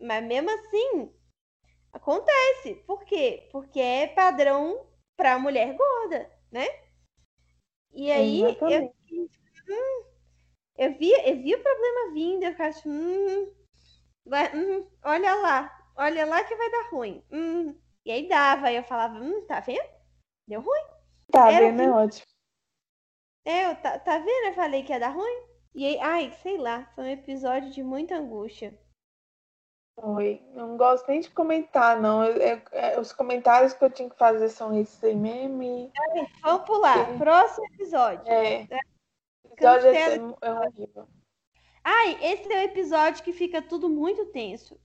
Mas mesmo assim, acontece. Por quê? Porque é padrão para mulher gorda né? E aí eu, hum, eu, vi, eu vi o problema vindo, eu tipo, hum, vai, hum, olha lá, olha lá que vai dar ruim. Hum. E aí dava, aí eu falava, hum, tá vendo? Deu ruim. Tá Era vendo, é ótimo. É, eu, tá, tá vendo? Eu falei que ia dar ruim. E aí, ai, sei lá, foi um episódio de muita angústia. Oi, não gosto nem de comentar, não. Eu, eu, os comentários que eu tinha que fazer são esses aí mesmo. E... Vamos pular. É. Próximo episódio. É. é. Episódio é, é horrível. Ai, esse é o episódio que fica tudo muito tenso.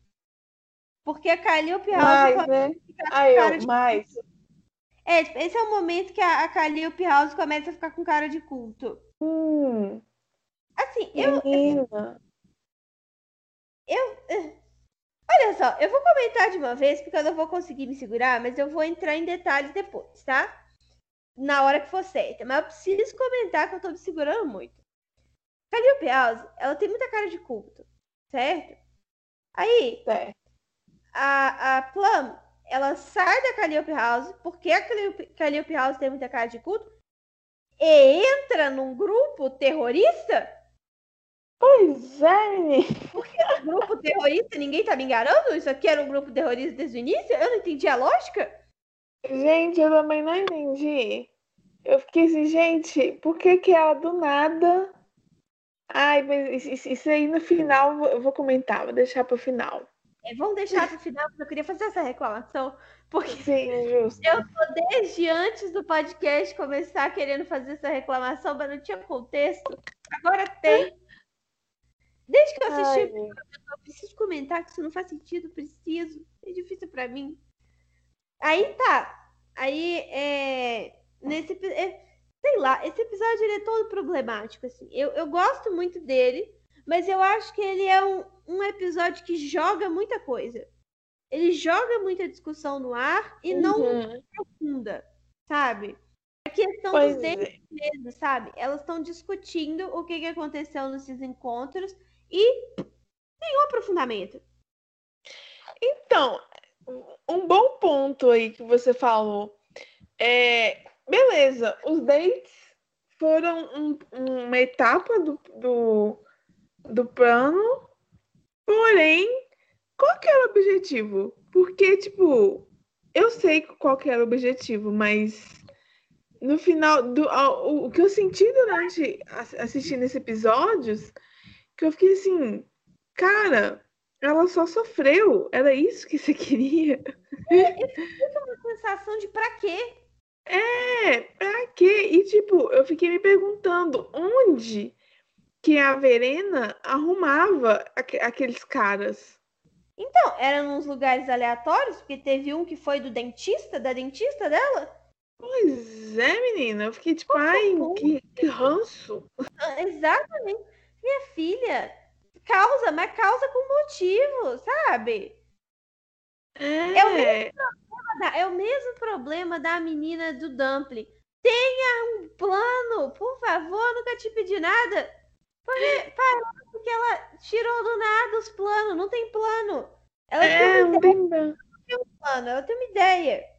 Porque a Calliope House mais, né? Ai, eu, de... mais. É, tipo, esse é o momento que a, a Calliope House começa a ficar com cara de culto. Hum. Assim, eu. Assim, eu. Eh, Olha só, eu vou comentar de uma vez, porque eu não vou conseguir me segurar, mas eu vou entrar em detalhes depois, tá? Na hora que for certa. Mas eu preciso comentar que eu tô me segurando muito. Calliope House, ela tem muita cara de culto, certo? Aí, certo. A, a Plum, ela sai da Calliope House, porque a Calliope House tem muita cara de culto, e entra num grupo terrorista Pois é, Porque era um grupo terrorista, ninguém tá me enganando? Isso aqui era um grupo terrorista desde o início? Eu não entendi a lógica. Gente, eu também não entendi. Eu fiquei assim, gente, por que que ela do nada... Ai, mas isso aí no final eu vou comentar, vou deixar pro final. É, vamos deixar pro final, porque eu queria fazer essa reclamação. Porque Sim, justo. eu tô desde antes do podcast começar querendo fazer essa reclamação, mas não tinha contexto. Agora tem. Desde que eu assisti, Ai, eu preciso comentar que isso não faz sentido, preciso. É difícil para mim. Aí tá. Aí, é, nesse é, sei lá, esse episódio ele é todo problemático assim. Eu, eu gosto muito dele, mas eu acho que ele é um, um episódio que joga muita coisa. ele joga muita discussão no ar e uhum. não aprofunda, sabe? A questão pois dos é. mesmo, sabe? Elas estão discutindo o que, que aconteceu nesses encontros e nenhum aprofundamento. Então, um bom ponto aí que você falou. É, beleza, os dates foram um, uma etapa do, do, do plano, porém, qual que era o objetivo? Porque, tipo, eu sei qual que era o objetivo, mas no final, do, o, o que eu senti durante assistindo esses episódios, que eu fiquei assim, cara, ela só sofreu. Era isso que você queria? É, eu uma sensação de pra quê? É, pra quê? E tipo, eu fiquei me perguntando onde que a Verena arrumava aqu aqueles caras. Então, era nos lugares aleatórios, porque teve um que foi do dentista, da dentista dela? Pois é, menina. Eu fiquei tipo, ai, que, que ranço. Ah, exatamente. Minha filha, causa, mas causa com motivo, sabe? É. É o, mesmo da, é o mesmo problema da menina do Dumpling. Tenha um plano, por favor, nunca te pedi nada. Porque, porque ela tirou do nada os planos, não tem plano. Ela é, tem, uma ideia, não tem um plano, ela tem uma ideia.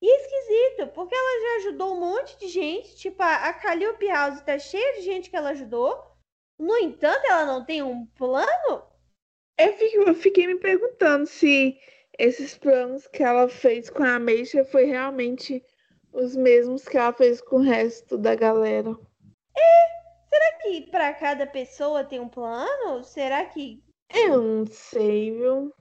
E é esquisito, porque ela já ajudou um monte de gente, tipo, a, Calliope House tá cheia de gente que ela ajudou. No entanto, ela não tem um plano? Eu, fico, eu fiquei me perguntando se esses planos que ela fez com a Meisha foi realmente os mesmos que ela fez com o resto da galera. É, será que para cada pessoa tem um plano? Será que. Eu não sei, viu?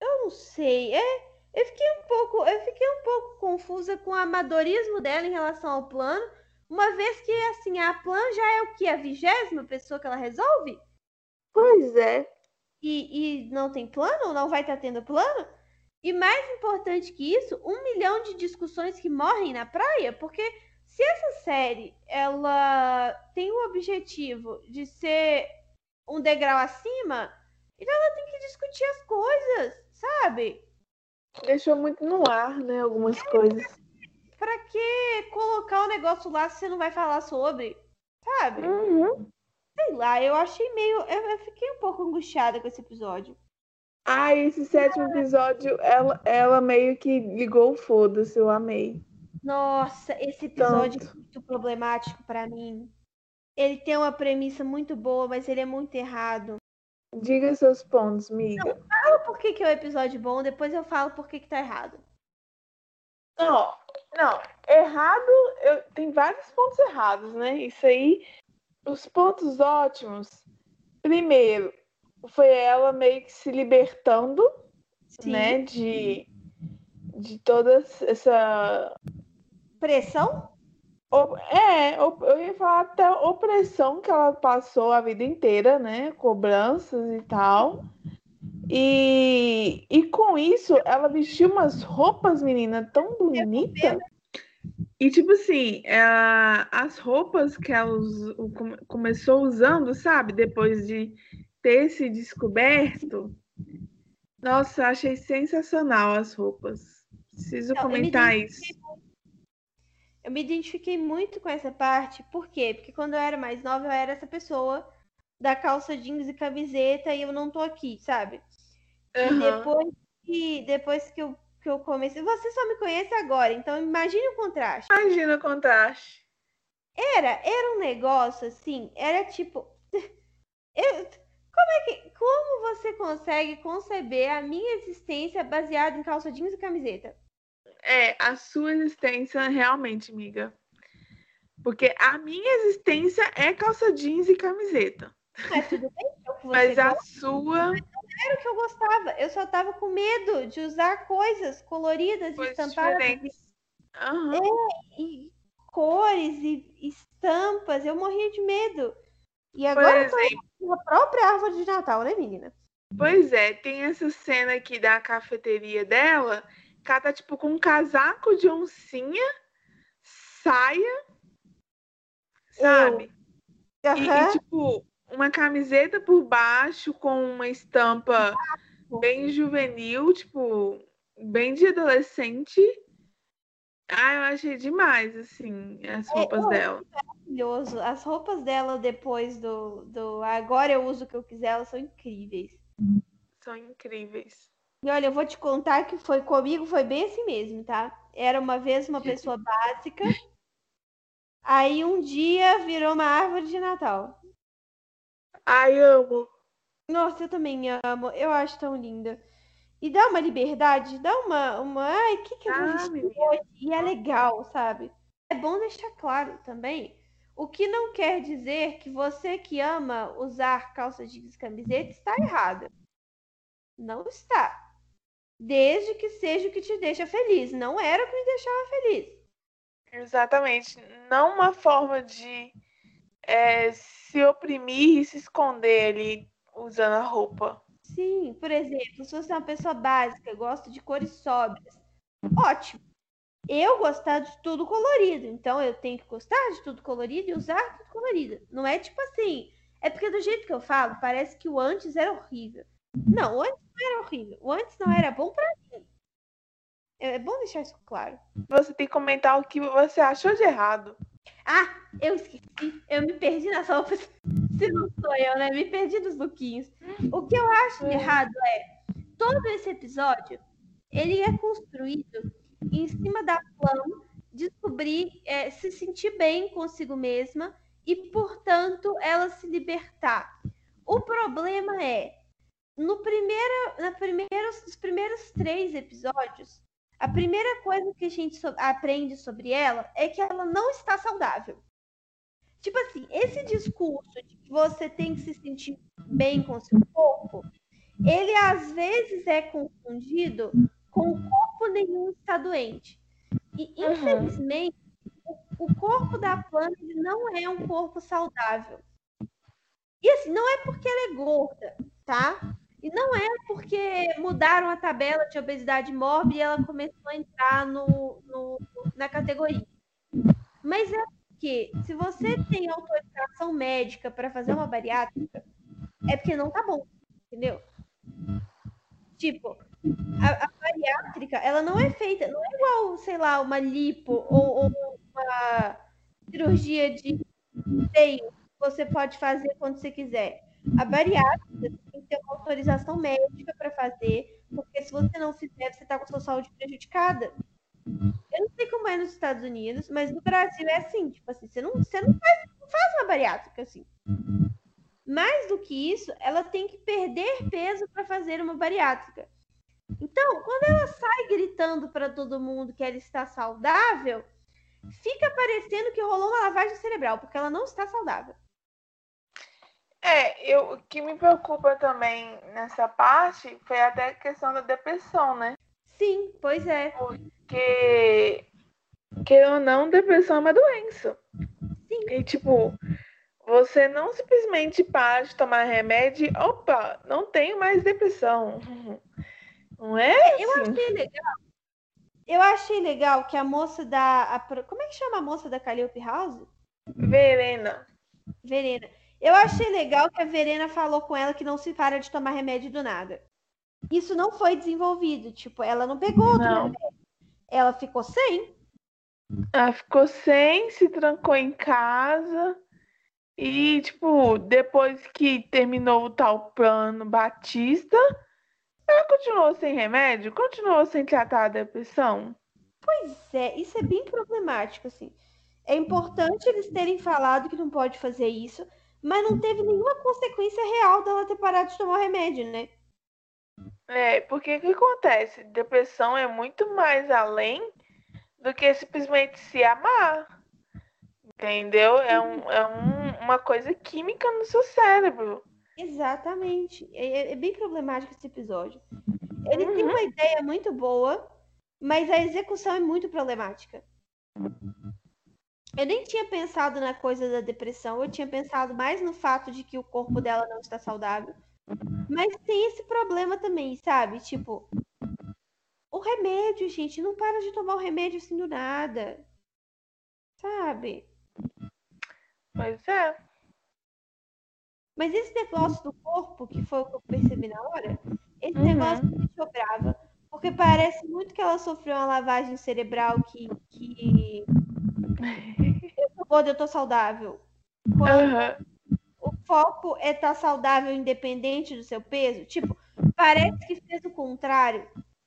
Eu não sei. É, eu fiquei um pouco, eu fiquei um pouco confusa com o amadorismo dela em relação ao plano, uma vez que assim a Plan já é o que a vigésima pessoa que ela resolve. Pois é e, e não tem plano, não vai estar tá tendo plano. E mais importante que isso, um milhão de discussões que morrem na praia, porque se essa série ela tem o objetivo de ser um degrau acima, então ela tem que discutir as coisas, sabe? Deixou muito no ar, né? Algumas é, coisas. Pra que colocar o negócio lá se você não vai falar sobre? Sabe? Uhum. Sei lá, eu achei meio. Eu, eu fiquei um pouco angustiada com esse episódio. Ah, esse sétimo episódio, ela, ela meio que ligou o foda-se, eu amei. Nossa, esse episódio Tanto. é muito problemático para mim. Ele tem uma premissa muito boa, mas ele é muito errado. Diga seus pontos, miga. Não, fala por que, que é um episódio bom, depois eu falo por que, que tá errado. Não, não. Errado, eu, tem vários pontos errados, né? Isso aí os pontos ótimos. Primeiro, foi ela meio que se libertando, Sim. né, de, de toda essa pressão? É, eu ia falar até opressão que ela passou a vida inteira, né? Cobranças e tal. E, e com isso, ela vestiu umas roupas, menina, tão bonitas. E, tipo assim, é, as roupas que ela começou usando, sabe? Depois de ter se descoberto. Nossa, achei sensacional as roupas. Preciso Não, comentar isso. Eu me identifiquei muito com essa parte. Por quê? Porque quando eu era mais nova, eu era essa pessoa da calça jeans e camiseta e eu não tô aqui, sabe? Uhum. E depois que, depois que eu que eu comecei. Você só me conhece agora, então imagine o contraste. Imagina o contraste. Era, era um negócio assim, era tipo. Eu, como é que. Como você consegue conceber a minha existência baseada em calça jeans e camiseta? É, a sua existência realmente, amiga. Porque a minha existência é calça jeans e camiseta. Mas tudo bem, Mas a sua era o que eu gostava. Eu só tava com medo de usar coisas coloridas e estampadas. Uhum. É, e cores e estampas. Eu morria de medo. E agora eu tô a própria árvore de Natal, né, menina? Pois é, tem essa cena aqui da cafeteria dela, que ela tá tipo com um casaco de oncinha, saia, sabe? Uhum. E, e, tipo, uma camiseta por baixo com uma estampa bem juvenil, tipo, bem de adolescente. Ah, eu achei demais, assim, as é, roupas é, dela. Maravilhoso. As roupas dela depois do, do Agora eu uso o que eu quiser, elas são incríveis. São incríveis. E olha, eu vou te contar que foi comigo, foi bem assim mesmo, tá? Era uma vez uma pessoa básica. Aí um dia virou uma árvore de Natal. Ai, amo. Nossa, eu também amo. Eu acho tão linda. E dá uma liberdade, dá uma. uma ai, o que, que eu vou ah, hoje? E é legal, sabe? É bom deixar claro também. O que não quer dizer que você que ama usar calça jeans e camiseta está errada. Não está. Desde que seja o que te deixa feliz. Não era o que me deixava feliz. Exatamente. Não uma forma de é, se oprimir e se esconder ali usando a roupa. Sim, por exemplo, se você é uma pessoa básica, gosta de cores sóbrias, ótimo. Eu gostar de tudo colorido, então eu tenho que gostar de tudo colorido e usar tudo colorido. Não é tipo assim, é porque do jeito que eu falo, parece que o antes era horrível. Não, o antes não era horrível. O antes não era bom para mim. É, é bom deixar isso claro. Você tem que comentar o que você achou de errado. Ah, eu esqueci. Eu me perdi nas roupas. Se não sou eu, né? Me perdi nos lookinhos. O que eu acho de errado é todo esse episódio ele é construído em cima da plano descobrir, é, se sentir bem consigo mesma e, portanto, ela se libertar. O problema é no primeiro, na primeiros, nos primeiros três episódios, a primeira coisa que a gente so aprende sobre ela é que ela não está saudável. Tipo assim, esse discurso de que você tem que se sentir bem com seu corpo, ele às vezes é confundido com o corpo nenhum está doente. E uhum. infelizmente, o, o corpo da planta não é um corpo saudável. E assim, não é porque ela é gorda, tá? E não é porque mudaram a tabela de obesidade mórbida e ela começou a entrar no, no, na categoria. Mas é porque se você tem autorização médica para fazer uma bariátrica, é porque não tá bom, entendeu? Tipo, a, a, bariátrica, ela não é feita, não é igual, sei lá, uma lipo ou, ou uma cirurgia de seio que você pode fazer quando você quiser. A bariátrica ter uma autorização médica para fazer, porque se você não fizer, você está com a sua saúde prejudicada. Eu não sei como é nos Estados Unidos, mas no Brasil é assim, tipo assim, você não, você não, faz, não faz uma bariátrica assim. Mais do que isso, ela tem que perder peso para fazer uma bariátrica. Então, quando ela sai gritando para todo mundo que ela está saudável, fica parecendo que rolou uma lavagem cerebral, porque ela não está saudável. É, eu, o que me preocupa também nessa parte foi até a questão da depressão, né? Sim, pois é. Porque, que ou não, depressão é uma doença. Sim. E, tipo, você não simplesmente para de tomar remédio, opa, não tenho mais depressão. Não é? Assim. Eu achei legal. Eu achei legal que a moça da. A, como é que chama a moça da Calliope House? Verena. Verena. Eu achei legal que a Verena falou com ela que não se para de tomar remédio do nada. Isso não foi desenvolvido. Tipo, ela não pegou outro não. remédio. Ela ficou sem. Ela ficou sem, se trancou em casa. E, tipo, depois que terminou o tal plano Batista, ela continuou sem remédio? Continuou sem tratar a depressão? Pois é, isso é bem problemático, assim. É importante eles terem falado que não pode fazer isso, mas não teve nenhuma consequência real dela ter parado de tomar remédio, né? É, porque o que acontece? Depressão é muito mais além do que simplesmente se amar. Entendeu? É, um, é um, uma coisa química no seu cérebro. Exatamente. É, é bem problemático esse episódio. Ele uhum. tem uma ideia muito boa, mas a execução é muito problemática. Eu nem tinha pensado na coisa da depressão, eu tinha pensado mais no fato de que o corpo dela não está saudável. Mas tem esse problema também, sabe? Tipo, o remédio, gente, não para de tomar o remédio assim do nada. Sabe? Pois é. Mas esse negócio do corpo, que foi o que eu percebi na hora, Esse uhum. negócio me deixou brava. Porque parece muito que ela sofreu uma lavagem cerebral que. que... eu tô gorda, eu tô saudável. Quando uhum. o foco é estar tá saudável independente do seu peso. Tipo, parece que fez o contrário.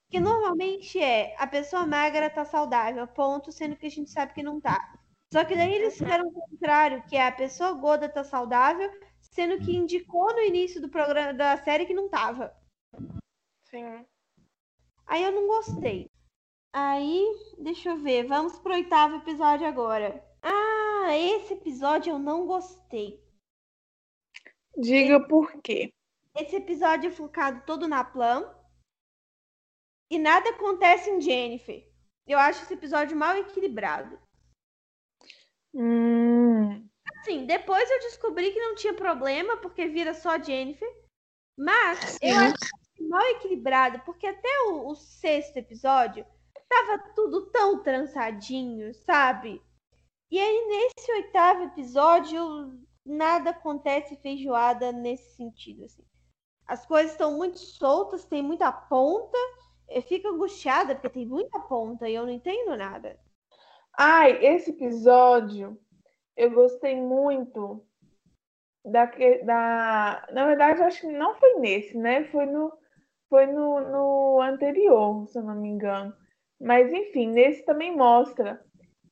Que normalmente é a pessoa magra tá saudável, ponto, sendo que a gente sabe que não tá. Só que daí eles fizeram o contrário, que é a pessoa gorda tá saudável, sendo que indicou no início do programa da série que não tava. Sim. Aí eu não gostei. Aí, deixa eu ver, vamos pro oitavo episódio agora. Ah, esse episódio eu não gostei. Diga esse, por quê. Esse episódio é focado todo na Plan. E nada acontece em Jennifer. Eu acho esse episódio mal equilibrado. Hum. Assim, depois eu descobri que não tinha problema, porque vira só Jennifer. Mas eu acho mal equilibrado, porque até o, o sexto episódio tava tudo tão trançadinho, sabe? E aí, nesse oitavo episódio, nada acontece feijoada nesse sentido, assim. As coisas estão muito soltas, tem muita ponta. Eu fico angustiada porque tem muita ponta e eu não entendo nada. Ai, esse episódio eu gostei muito da, da. Na verdade, acho que não foi nesse, né? Foi no, foi no, no anterior, se eu não me engano. Mas, enfim, nesse também mostra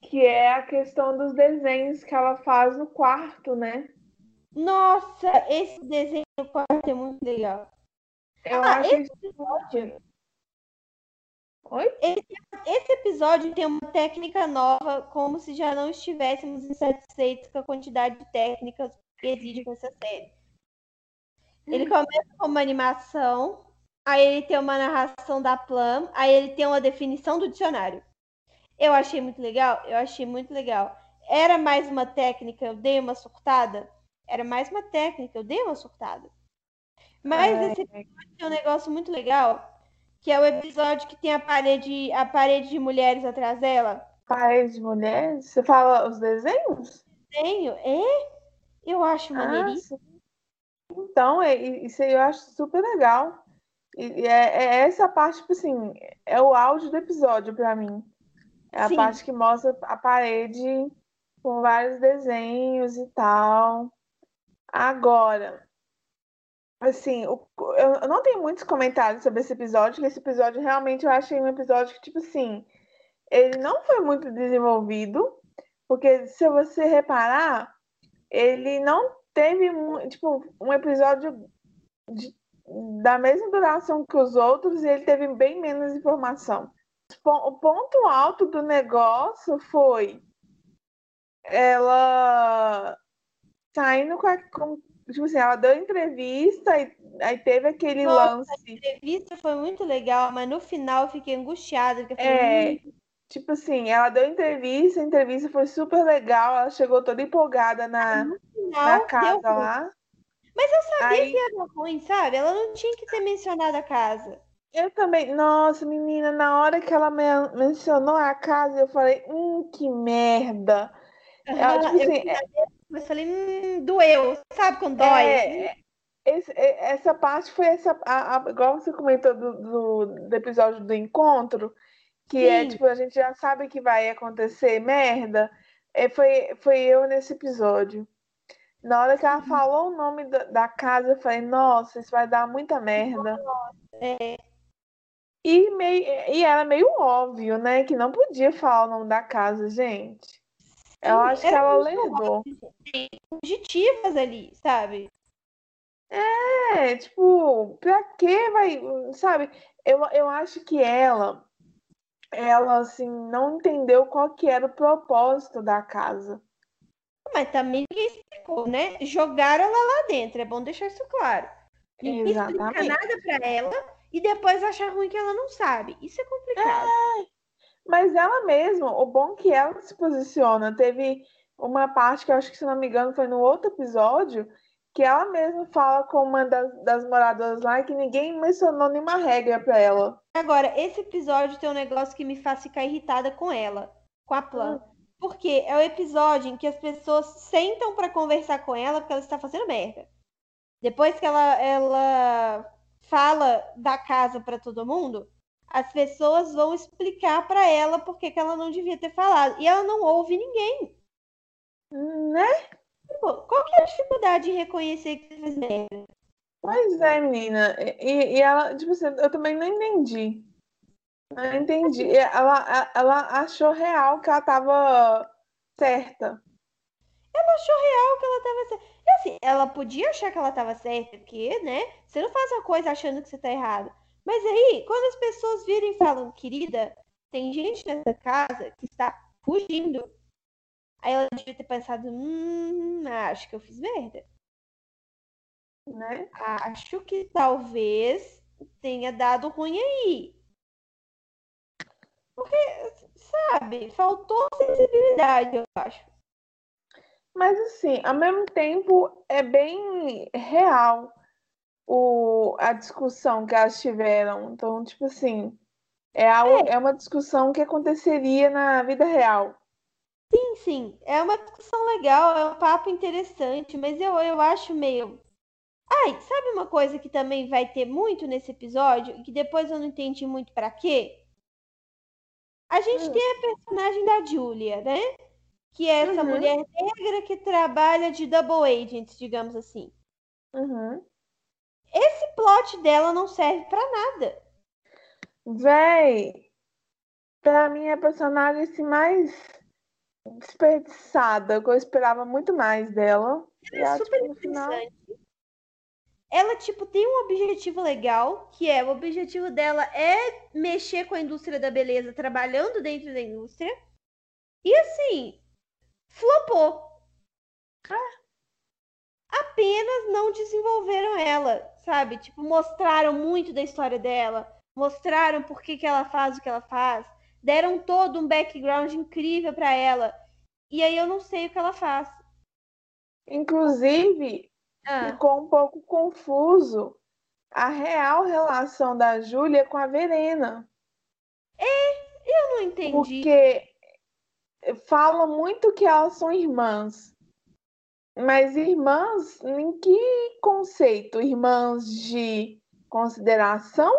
que é a questão dos desenhos que ela faz no quarto, né? Nossa, esse desenho no quarto é muito legal. Eu ah, acho esse episódio... Oi? Esse, esse, episódio tem uma técnica nova, como se já não estivéssemos insatisfeitos com a quantidade de técnicas que existe nessa série. Ele hum. começa com uma animação, aí ele tem uma narração da Plum, aí ele tem uma definição do dicionário. Eu achei muito legal, eu achei muito legal. Era mais uma técnica, eu dei uma surtada? Era mais uma técnica, eu dei uma surtada. Mas Ai, esse episódio tem um negócio muito legal, que é o episódio que tem a parede, a parede de mulheres atrás dela. Parede de mulheres? Você fala os desenhos? Desenho? É? Eu acho ah, maneiríssimo. Então, é, isso aí eu acho super legal. E é, é, essa parte, tipo assim, é o áudio do episódio para mim. É a Sim. parte que mostra a parede com vários desenhos e tal. Agora, assim, o, eu não tenho muitos comentários sobre esse episódio, porque esse episódio realmente eu achei um episódio que, tipo assim, ele não foi muito desenvolvido, porque se você reparar, ele não teve, tipo, um episódio de da mesma duração que os outros e ele teve bem menos informação. O ponto alto do negócio foi ela saindo com, a, com tipo assim, ela deu entrevista e aí teve aquele Nossa, lance. A entrevista foi muito legal, mas no final eu fiquei angustiada. Porque é, muito... tipo assim, ela deu entrevista, a entrevista foi super legal, ela chegou toda empolgada na, final, na casa lá. Mas eu sabia Aí... que era ruim, sabe? Ela não tinha que ter mencionado a casa. Eu também. Nossa, menina, na hora que ela men mencionou a casa, eu falei, hum, que merda. Ela, tipo assim, eu, é... eu falei, hum, doeu. Sabe quando dói? É, esse, essa parte foi essa. A, a, igual você comentou do, do, do, episódio do encontro, que é, Sim. é tipo, a gente já sabe que vai acontecer merda. É, foi, foi eu nesse episódio. Na hora que ela falou o nome da, da casa, eu falei, nossa, isso vai dar muita merda. É. E, meio, e era meio óbvio, né? Que não podia falar o nome da casa, gente. Eu acho que ela levou. Fugitivas ali, sabe? É, tipo, pra que vai, sabe? Eu, eu acho que ela, ela, assim, não entendeu qual que era o propósito da casa. Mas também ninguém explicou, né? Jogaram ela lá dentro, é bom deixar isso claro. Ninguém explica nada pra ela e depois achar ruim que ela não sabe. Isso é complicado. É, mas ela mesma, o bom é que ela se posiciona. Teve uma parte que eu acho que, se não me engano, foi no outro episódio, que ela mesma fala com uma das, das moradoras lá que ninguém mencionou nenhuma regra para ela. Agora, esse episódio tem um negócio que me faz ficar irritada com ela, com a planta. Porque é o episódio em que as pessoas sentam para conversar com ela porque ela está fazendo merda. Depois que ela, ela fala da casa para todo mundo, as pessoas vão explicar para ela porque que ela não devia ter falado. E ela não ouve ninguém. Né? Tipo, qual que é a dificuldade em reconhecer que fez merda? Pois é, menina. E, e ela, tipo assim, eu também não entendi. Não entendi. Ela, ela achou real que ela tava certa. Ela achou real que ela tava certa. E assim, ela podia achar que ela tava certa, porque, né? Você não faz uma coisa achando que você tá errado. Mas aí, quando as pessoas virem e falam, querida, tem gente nessa casa que está fugindo. Aí ela devia ter pensado, hum, acho que eu fiz merda. Né? Acho que talvez tenha dado ruim aí. Porque, sabe, faltou sensibilidade, eu acho. Mas assim, ao mesmo tempo é bem real o, a discussão que elas tiveram. Então, tipo assim, é, algo, é. é uma discussão que aconteceria na vida real. Sim, sim. É uma discussão legal, é um papo interessante, mas eu, eu acho meio. Ai, sabe uma coisa que também vai ter muito nesse episódio e que depois eu não entendi muito para quê? A gente hum. tem a personagem da Julia, né? Que é essa uhum. mulher negra que trabalha de double agent, digamos assim. Uhum. Esse plot dela não serve para nada. Véi, pra mim é a personagem assim, mais desperdiçada, que eu esperava muito mais dela. Ela é super interessante. Final... Ela, tipo, tem um objetivo legal, que é, o objetivo dela é mexer com a indústria da beleza, trabalhando dentro da indústria. E assim, flopou. Ah. Apenas não desenvolveram ela, sabe? Tipo, mostraram muito da história dela, mostraram por que, que ela faz o que ela faz, deram todo um background incrível para ela. E aí eu não sei o que ela faz. Inclusive, ah. ficou um pouco confuso a real relação da Júlia com a Verena. É, eu não entendi. Porque fala muito que elas são irmãs. Mas irmãs, em que conceito? Irmãs de consideração?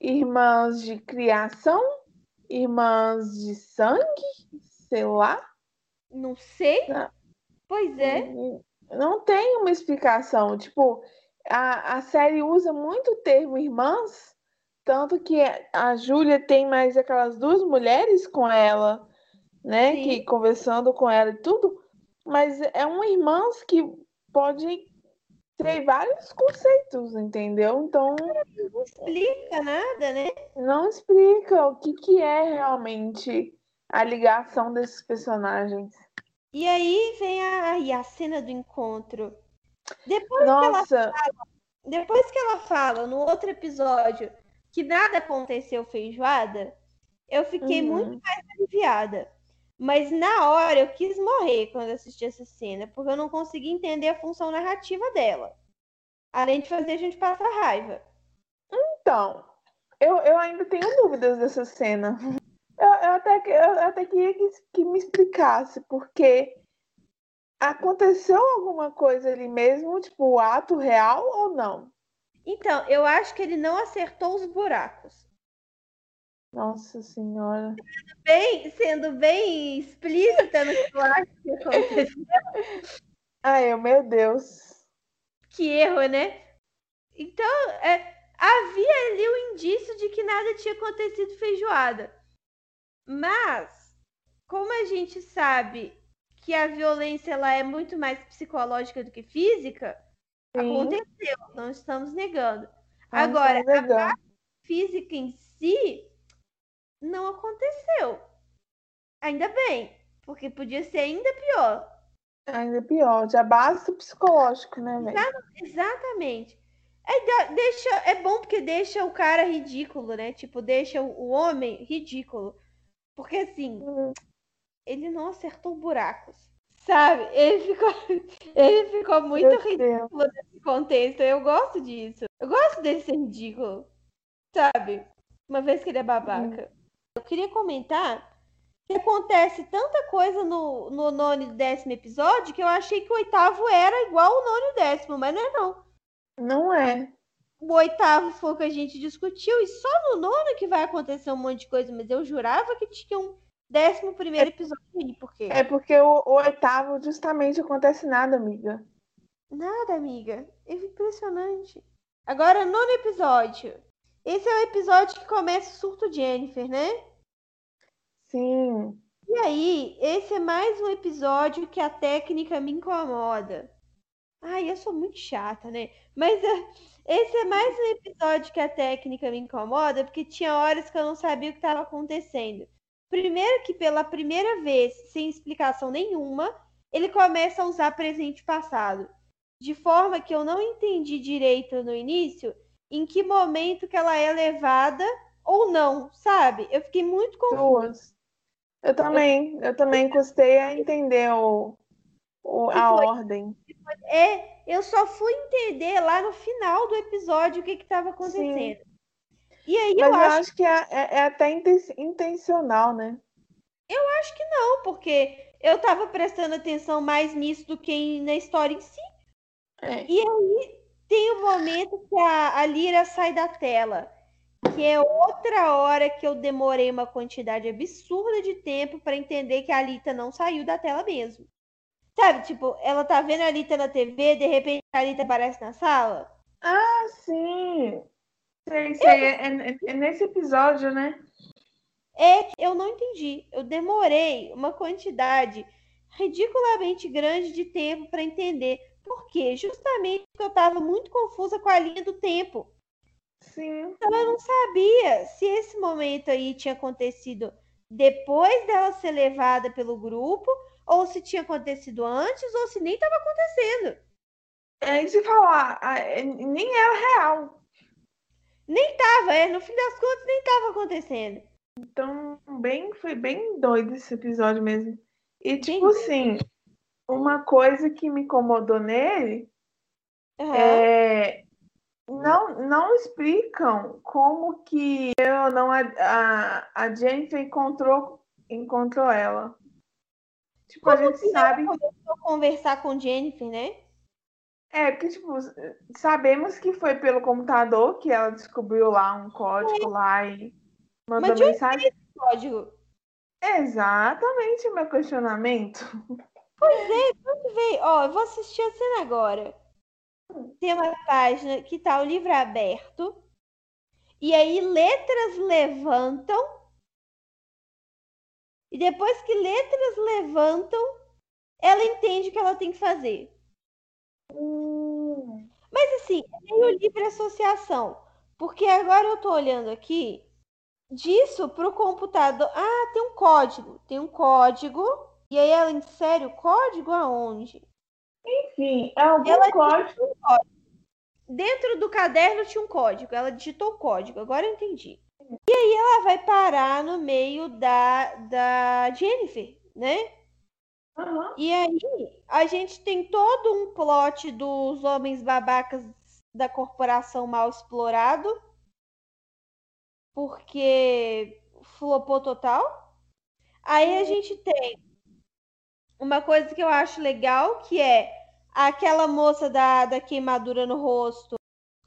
Irmãs de criação? Irmãs de sangue? Sei lá. Não sei. Não. Pois é. Não tem uma explicação. Tipo, a, a série usa muito o termo irmãs, tanto que a Júlia tem mais aquelas duas mulheres com ela, né? Sim. Que conversando com ela e tudo mas é uma irmã que pode ter vários conceitos, entendeu? Então. Não explica nada, né? Não explica o que, que é realmente a ligação desses personagens. E aí vem a, a cena do encontro. Depois Nossa. que ela fala, depois que ela fala no outro episódio que nada aconteceu feijoada, eu fiquei uhum. muito mais aliviada. Mas na hora eu quis morrer quando assisti essa cena, porque eu não consegui entender a função narrativa dela. Além de fazer a gente passar raiva. Então, eu, eu ainda tenho dúvidas dessa cena. Eu, até, eu até queria que, que me explicasse, porque aconteceu alguma coisa ali mesmo, tipo, o ato real ou não? Então, eu acho que ele não acertou os buracos. Nossa Senhora. Sendo bem, sendo bem explícita no que eu acho que aconteceu. Ai, meu Deus. Que erro, né? Então, é, havia ali o indício de que nada tinha acontecido feijoada. Mas, como a gente sabe que a violência ela é muito mais psicológica do que física, Sim. aconteceu, não estamos negando. Não Agora, a parte física em si não aconteceu. Ainda bem, porque podia ser ainda pior. Ainda pior, já basta o psicológico, né, velho? Exatamente. É, deixa, é bom porque deixa o cara ridículo, né? Tipo, deixa o homem ridículo. Porque assim, uhum. ele não acertou buracos. Sabe? Ele ficou, ele ficou muito Meu ridículo Deus. nesse contexto. Eu gosto disso. Eu gosto dele ser ridículo. Sabe? Uma vez que ele é babaca. Eu queria comentar que acontece tanta coisa no, no nono e décimo episódio que eu achei que o oitavo era igual ao nono e décimo, mas não é não. Não é. O oitavo foi o que a gente discutiu, e só no nono que vai acontecer um monte de coisa, mas eu jurava que tinha um décimo primeiro episódio aí, por quê? É porque o, o oitavo justamente acontece nada, amiga. Nada, amiga. É impressionante. Agora, nono episódio. Esse é o episódio que começa o surto Jennifer, né? Sim. E aí, esse é mais um episódio que a técnica me incomoda. Ai, eu sou muito chata, né? Mas esse é mais um episódio que a técnica me incomoda, porque tinha horas que eu não sabia o que estava acontecendo. Primeiro que pela primeira vez, sem explicação nenhuma, ele começa a usar presente passado. De forma que eu não entendi direito no início em que momento que ela é levada ou não, sabe? Eu fiquei muito confusa. Eu também, eu também custei a entender o, o a ordem. É, eu só fui entender lá no final do episódio o que estava acontecendo. Sim. E aí Mas eu, eu acho... que é, é, é, até intencional, né? Eu acho que não, porque eu estava prestando atenção mais nisso do que na história em si. É. E aí tem o momento que a, a Lira sai da tela, que é outra hora que eu demorei uma quantidade absurda de tempo para entender que a Alita não saiu da tela mesmo. Sabe, tipo, ela tá vendo a Alita na TV, de repente a Alita aparece na sala. Ah, sim! Sei, sei. É, é, é nesse episódio, né? É que eu não entendi. Eu demorei uma quantidade ridiculamente grande de tempo para entender. Por quê? Justamente porque eu estava muito confusa com a linha do tempo. Sim. Então eu não sabia se esse momento aí tinha acontecido depois dela ser levada pelo grupo ou se tinha acontecido antes, ou se nem estava acontecendo. É, e se falar, nem era real. Nem tava, é, no fim das contas nem tava acontecendo. Então, bem, foi bem doido esse episódio mesmo. E, tipo Sim. assim, uma coisa que me incomodou nele uhum. é. Não, não explicam como que eu não a, a, a Jennifer encontrou, encontrou ela. Tipo, Como a gente sabe. Começou a conversar com Jennifer, né? É, porque, tipo, sabemos que foi pelo computador que ela descobriu lá um código é. lá e mandou Mas mensagem. Esse código? Exatamente meu questionamento. Pois é, onde veio? Ó, eu vou assistir a cena agora. Tem uma página que tá o livro aberto. E aí letras levantam e depois que letras levantam, ela entende o que ela tem que fazer. Hum. Mas assim, é meio livre associação. Porque agora eu tô olhando aqui, disso pro computador. Ah, tem um código. Tem um código. E aí ela insere o código aonde? Enfim, é algum ela código. Um código. Dentro do caderno tinha um código. Ela digitou o código. Agora eu entendi. E aí ela vai parar no meio da, da Jennifer, né? Uhum. E aí a gente tem todo um plot dos homens babacas da corporação mal explorado. Porque flopou total. Aí a gente tem uma coisa que eu acho legal, que é aquela moça da, da queimadura no rosto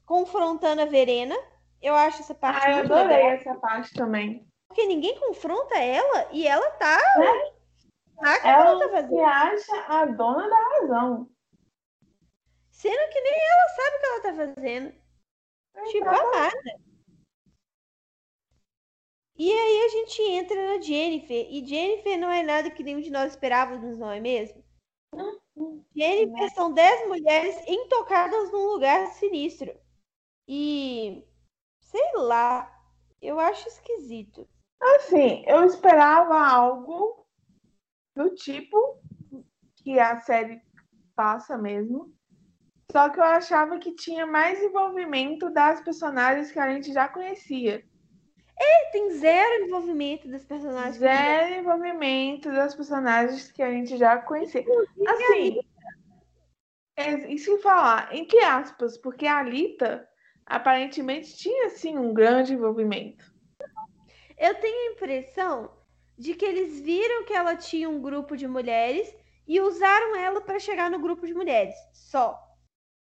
confrontando a Verena. Eu acho essa parte ah, eu adorei legal. essa parte também. Porque ninguém confronta ela e ela tá. É? Ah, ela, ela tá se acha a dona da razão. Sendo que nem ela sabe o que ela tá fazendo. É tipo, nada. E aí a gente entra na Jennifer. E Jennifer não é nada que nenhum de nós esperávamos, não é mesmo? Uhum. Jennifer são dez mulheres intocadas num lugar sinistro. E Sei lá, eu acho esquisito. Assim, eu esperava algo do tipo que a série passa mesmo. Só que eu achava que tinha mais envolvimento das personagens que a gente já conhecia. É, tem zero envolvimento dos personagens. Zero envolvimento das personagens que a gente já conhecia. Assim, é, isso que falar, entre aspas, porque a Alita aparentemente tinha sim um grande envolvimento. Eu tenho a impressão de que eles viram que ela tinha um grupo de mulheres e usaram ela para chegar no grupo de mulheres, só.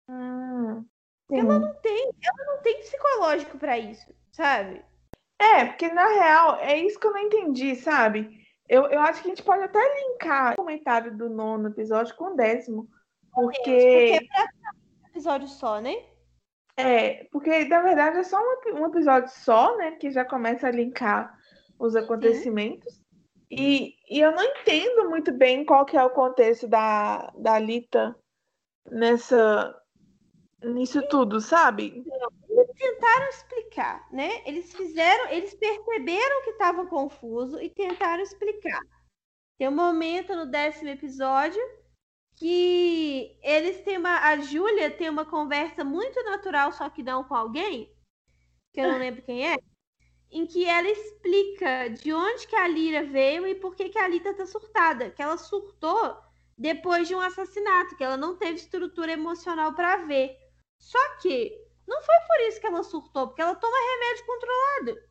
Hum. Ela não tem, ela não tem psicológico para isso, sabe? É, porque na real é isso que eu não entendi, sabe? Eu, eu acho que a gente pode até linkar o comentário do nono episódio com o décimo. Porque. Porque é pra um episódio só, né? É, porque na verdade é só um, um episódio só, né? Que já começa a linkar os acontecimentos. Sim. E, e eu não entendo muito bem qual que é o contexto da, da Lita nessa nisso tudo, sabe? Eles tentaram explicar, né? Eles fizeram, eles perceberam que estava confuso e tentaram explicar. Tem um momento no décimo episódio que eles têm uma. A Júlia tem uma conversa muito natural, só que não com alguém, que eu não lembro quem é, em que ela explica de onde que a Lira veio e por que, que a Lita tá surtada. Que ela surtou depois de um assassinato, que ela não teve estrutura emocional para ver. Só que não foi por isso que ela surtou, porque ela toma remédio controlado.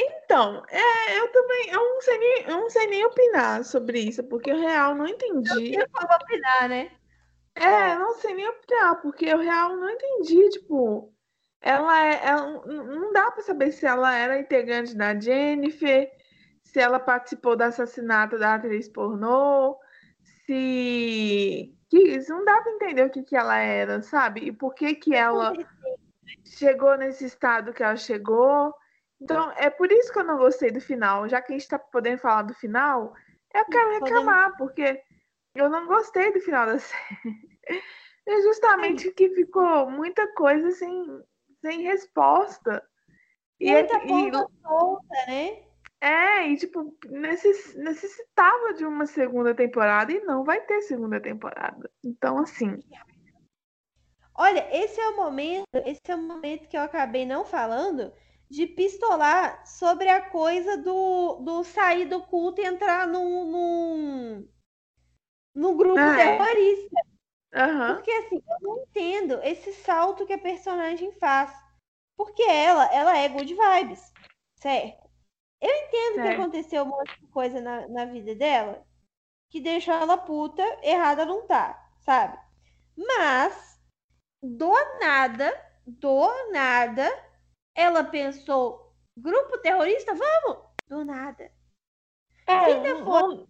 Então, é, eu também eu não, sei nem, eu não sei nem opinar sobre isso, porque eu real não entendi. Eu como opinar, né? É, não sei nem opinar, porque eu real não entendi, tipo, ela é, ela, não dá para saber se ela era integrante da Jennifer, se ela participou do assassinato da atriz pornô, se que não dá para entender o que que ela era, sabe? E por que que ela chegou nesse estado que ela chegou. Então, é por isso que eu não gostei do final. Já que a gente está podendo falar do final, eu quero reclamar, porque eu não gostei do final da série. É justamente que ficou muita coisa sem, sem resposta. Muita e, ponta e, solta, né? É, e tipo, necess, necessitava de uma segunda temporada e não vai ter segunda temporada. Então, assim. Olha, esse é o momento, esse é o momento que eu acabei não falando de pistolar sobre a coisa do, do sair do culto e entrar num, num, num grupo ah, terrorista. É. Uhum. Porque assim, eu não entendo esse salto que a personagem faz. Porque ela, ela é good vibes, certo? Eu entendo certo. que aconteceu um monte de coisa na, na vida dela que deixou ela puta, errada não tá, sabe? Mas, do nada, do nada, ela pensou, grupo terrorista, vamos! Do nada. É, Se ainda for... não,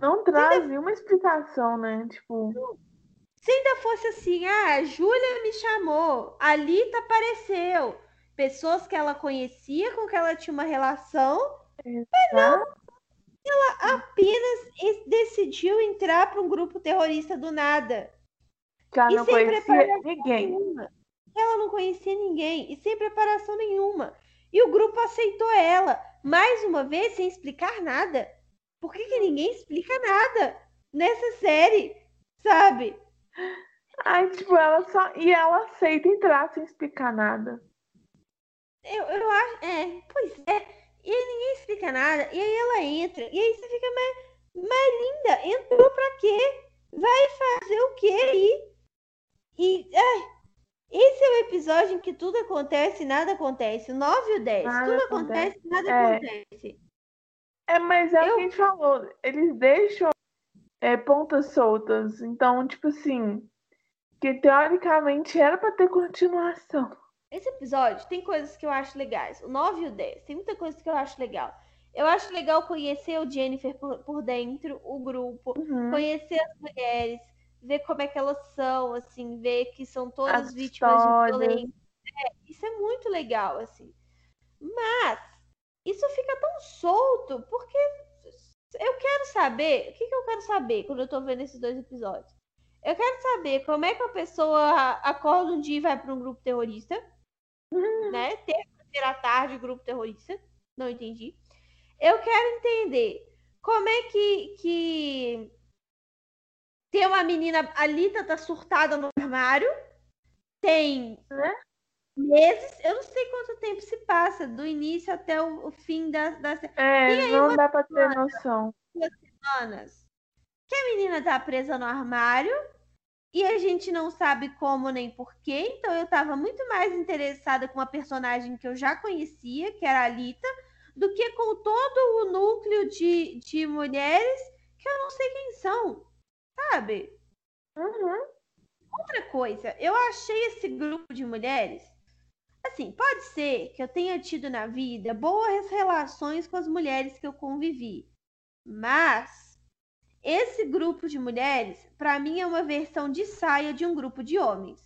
não traz nenhuma explicação, né? Tipo. Se ainda fosse assim, ah, a Júlia me chamou, a Lita apareceu, pessoas que ela conhecia, com que ela tinha uma relação, Exato. mas não. Ela apenas decidiu entrar para um grupo terrorista do nada. Já não conhecia ninguém. Nenhuma. Ela não conhecia ninguém e sem preparação nenhuma. E o grupo aceitou ela, mais uma vez, sem explicar nada. Por que, que ninguém explica nada nessa série? Sabe? Ai, tipo, ela só. E ela aceita entrar sem explicar nada. Eu, eu acho. É, pois é. E aí ninguém explica nada. E aí ela entra. E aí você fica mais, mais linda. Entrou pra quê? Vai fazer o quê aí? E. Ai, esse é o episódio em que tudo acontece e nada acontece. O 9 e o 10. Nada tudo acontece e nada é. acontece. É, mas é Eu... o que a gente falou. Eles deixam é, pontas soltas. Então, tipo assim, que teoricamente era para ter continuação. Esse episódio tem coisas que eu acho legais. O 9 e o 10. Tem muita coisa que eu acho legal. Eu acho legal conhecer o Jennifer por, por dentro, o grupo, uhum. conhecer as mulheres ver como é que elas são, assim, ver que são todas As vítimas histórias. de violência. É, isso é muito legal, assim. Mas isso fica tão solto porque eu quero saber. O que, que eu quero saber quando eu tô vendo esses dois episódios? Eu quero saber como é que a pessoa acorda um dia e vai para um grupo terrorista, uhum. né? Terça-feira à tarde, grupo terrorista. Não entendi. Eu quero entender como é que, que tem uma menina, a Lita tá surtada no armário. Tem né? meses, eu não sei quanto tempo se passa, do início até o, o fim da, da. É, não dá pra ter noção. Duas semanas. Que a menina tá presa no armário e a gente não sabe como nem porquê. Então eu tava muito mais interessada com uma personagem que eu já conhecia, que era a Lita, do que com todo o núcleo de, de mulheres que eu não sei quem são sabe? Uhum. outra coisa, eu achei esse grupo de mulheres. Assim, pode ser que eu tenha tido na vida boas relações com as mulheres que eu convivi. Mas esse grupo de mulheres, para mim, é uma versão de saia de um grupo de homens.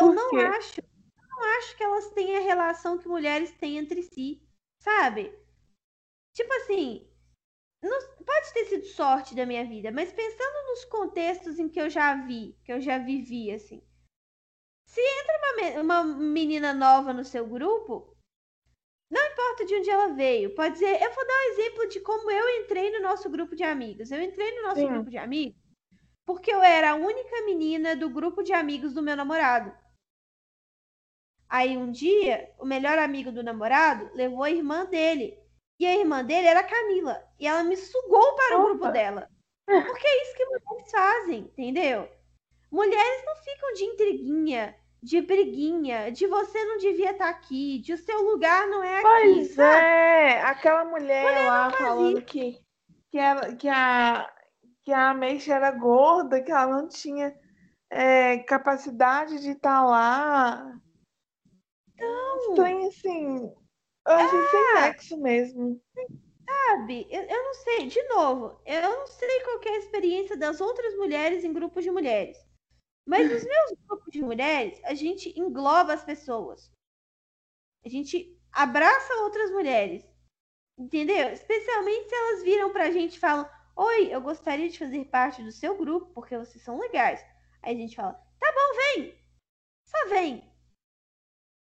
Eu não acho, não acho que elas tenham a relação que mulheres têm entre si, sabe? Tipo assim, não, pode ter sido sorte da minha vida, mas pensando nos contextos em que eu já vi, que eu já vivi, assim. Se entra uma, uma menina nova no seu grupo, não importa de onde ela veio, pode ser. Eu vou dar um exemplo de como eu entrei no nosso grupo de amigos. Eu entrei no nosso Sim. grupo de amigos porque eu era a única menina do grupo de amigos do meu namorado. Aí um dia, o melhor amigo do namorado levou a irmã dele e a irmã dele era a Camila. E ela me sugou para Opa. o grupo dela. Porque é isso que mulheres fazem, entendeu? Mulheres não ficam de intriguinha, de briguinha, de você não devia estar aqui, de o seu lugar não é aqui. Pois sabe? é, aquela mulher, mulher lá falando que, que, ela, que a, que a Meixa era gorda, que ela não tinha é, capacidade de estar lá. Não. Estranho assim. Eu achei ah, sem nexo mesmo. Sabe, eu, eu não sei, de novo, eu não sei qual é a experiência das outras mulheres em grupos de mulheres. Mas nos meus grupos de mulheres, a gente engloba as pessoas. A gente abraça outras mulheres. Entendeu? Especialmente se elas viram pra gente e falam: Oi, eu gostaria de fazer parte do seu grupo porque vocês são legais. Aí a gente fala: Tá bom, vem. Só vem.